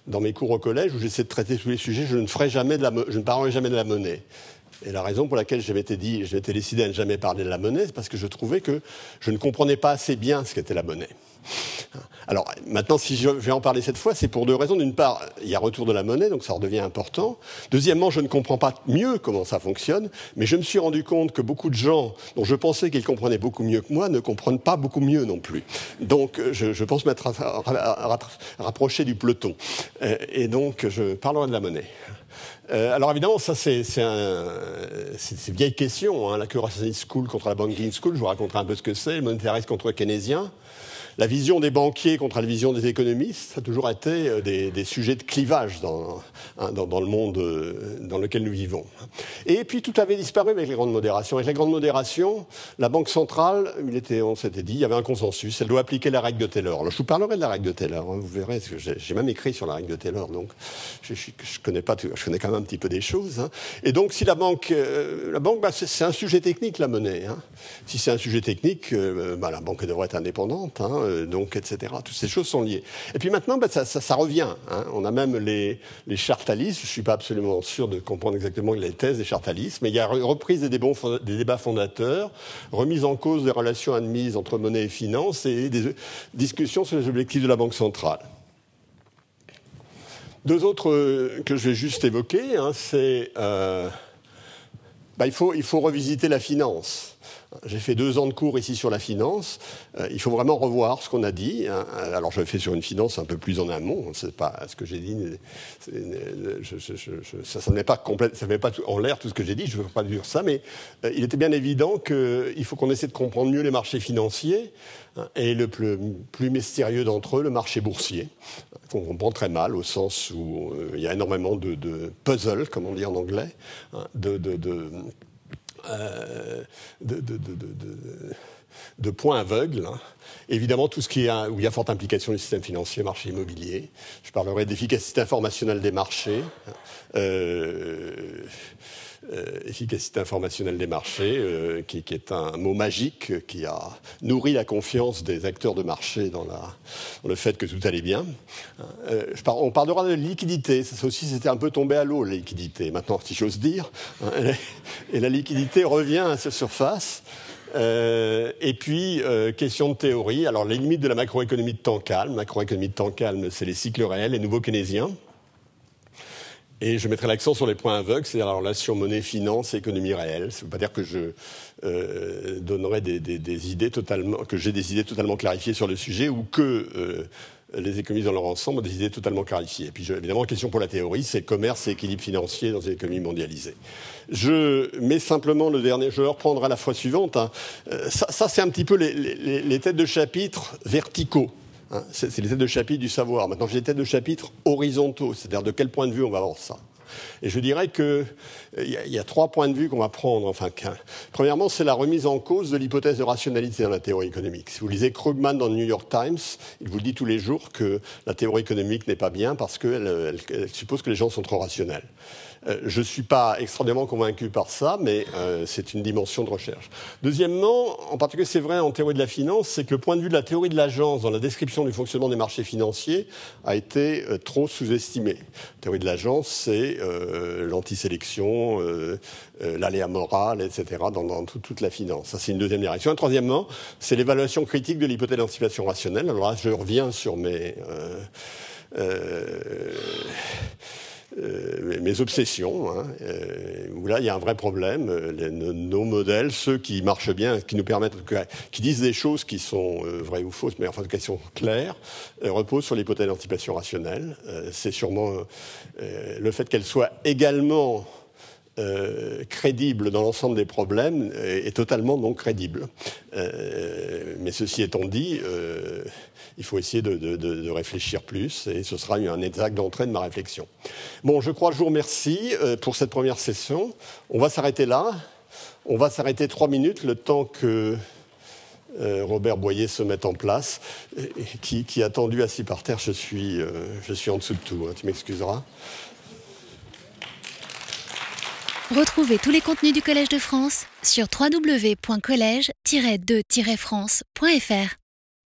[SPEAKER 2] dans mes cours au collège, où j'essaie de traiter tous les sujets, je ne je ne parlerai jamais de la monnaie. Et la raison pour laquelle je m'étais dit, je m'étais décidé à ne jamais parler de la monnaie, c'est parce que je trouvais que je ne comprenais pas assez bien ce qu'était la monnaie. Alors maintenant, si je vais en parler cette fois, c'est pour deux raisons. D'une part, il y a retour de la monnaie, donc ça redevient important. Deuxièmement, je ne comprends pas mieux comment ça fonctionne, mais je me suis rendu compte que beaucoup de gens dont je pensais qu'ils comprenaient beaucoup mieux que moi ne comprennent pas beaucoup mieux non plus. Donc je, pense m'être rapproché du peloton. Euh, et donc je parlerai de la monnaie. Euh, alors évidemment, ça c'est une vieille question, hein, la Curaçao School contre la Banking School, je vous raconterai un peu ce que c'est, le monétarisme contre le keynésien la vision des banquiers contre la vision des économistes, ça a toujours été euh, des, sujets de clivage hein, dans, le monde euh, dans lequel nous vivons. Et puis tout avait disparu avec les grandes modérations. Avec les grandes modérations, la Banque centrale, il on s'était dit, il y avait un consensus, elle doit appliquer la règle de Taylor. je vous parlerai de la règle de Taylor, hein, vous verrez, j'ai même écrit sur la règle de Taylor, donc je, connais pas, je connais quand même un petit peu des choses. Hein. Et donc si la banque, euh, la banque, bah, c'est un sujet technique la monnaie. Si c'est un sujet technique, bah, la banque devrait être indépendante. Euh, donc, etc. Toutes ces choses sont liées. Et puis maintenant, bah, ça, revient. Hein. On a même les, chartalistes. Je ne suis pas absolument sûr de comprendre exactement les thèses des chartalistes, mais il y a reprise des, débats fondateurs, remise en cause des relations admises entre monnaie et finance et des discussions sur les objectifs de la Banque centrale. Deux autres euh, que je vais juste évoquer, hein, c'est euh, bah, il faut revisiter la finance. J'ai fait deux ans de cours ici sur la finance. Euh, il faut vraiment revoir ce qu'on a dit. Hein. Alors, je l'ai fait sur une finance un peu plus en amont. C'est pas ce que j'ai dit. ça ne met pas en l'air tout ce que j'ai dit. Je ne veux pas dire ça, mais euh, il était bien évident qu'il faut qu'on essaie de comprendre mieux les marchés financiers hein, et le plus, mystérieux d'entre eux, le marché boursier, qu'on comprend très mal au sens où euh, il y a énormément de, puzzles, comme on dit en anglais, hein, de euh, de, points aveugles. Hein. Évidemment, tout ce qui est, où il y a forte implication du système financier, marché immobilier. Je parlerai d'efficacité informationnelle des marchés. Euh, euh, efficacité informationnelle des marchés, euh, qui, est un mot magique qui a nourri la confiance des acteurs de marché dans, le fait que tout allait bien. Euh, on parlera de liquidité. Ça aussi, c'était un peu tombé à l'eau, la liquidité, maintenant, si j'ose dire. Hein, et la liquidité revient à sa surface. et puis, question de théorie. Alors, les limites de la macroéconomie de temps calme. Macroéconomie de temps calme, c'est les cycles réels, les nouveaux keynésiens. Et je mettrai l'accent sur les points aveugles, c'est-à-dire la relation monnaie-finance et économie réelle. Ça ne veut pas dire que je euh, donnerai des, idées totalement, que j'ai des idées totalement clarifiées sur le sujet ou que euh, les économistes dans leur ensemble ont des idées totalement clarifiées. Et puis, évidemment, question pour la théorie, c'est commerce et équilibre financier dans une économie mondialisée. Je mets simplement le dernier, je le reprendrai la fois suivante. Hein. Euh, ça, c'est un petit peu les têtes de chapitre verticaux Hein, c'est les têtes de chapitre du savoir. Maintenant, j'ai des têtes de chapitre horizontaux, c'est-à-dire de quel point de vue on va voir ça. Et je dirais qu'il euh, y, a trois points de vue qu'on va prendre, enfin. Premièrement, c'est la remise en cause de l'hypothèse de rationalité dans la théorie économique. Si vous lisez Krugman dans le New York Times, il vous dit tous les jours que la théorie économique n'est pas bien parce qu'elle suppose que les gens sont trop rationnels. Euh, je ne suis pas extraordinairement convaincu par ça, mais euh, c'est une dimension de recherche. Deuxièmement, en particulier, c'est vrai en théorie de la finance, c'est que le point de vue de la théorie de l'agence dans la description du fonctionnement des marchés financiers a été euh, trop sous-estimé. La théorie de l'agence, c'est l'antisélection, l'aléa moral, etc., dans, toute la finance. Ça, c'est une deuxième direction. Troisièmement, c'est l'évaluation critique de l'hypothèse d'anticipation rationnelle. Alors là, je reviens sur mes... Euh, mes obsessions, hein, euh, où là il y a un vrai problème. Euh, nos, modèles, ceux qui marchent bien, qui nous permettent, qui disent des choses qui sont vraies ou fausses, mais enfin de question claire, reposent sur l'hypothèse d'anticipation rationnelle. C'est sûrement le fait qu'elle soit également crédible dans l'ensemble des problèmes est, totalement non crédible. mais ceci étant dit, il faut essayer de, réfléchir plus et ce sera un exact d'entrée de ma réflexion. Bon, je crois je vous remercie euh, pour cette première session. On va s'arrêter là. On va s'arrêter trois minutes, le temps que euh, Robert Boyer se mette en place. qui, qui, a attendu assis par terre, je suis, euh, je suis en dessous de tout, hein, tu m'excuseras.
[SPEAKER 1] Retrouvez tous les contenus du Collège de France sur www.colège-2-france.fr.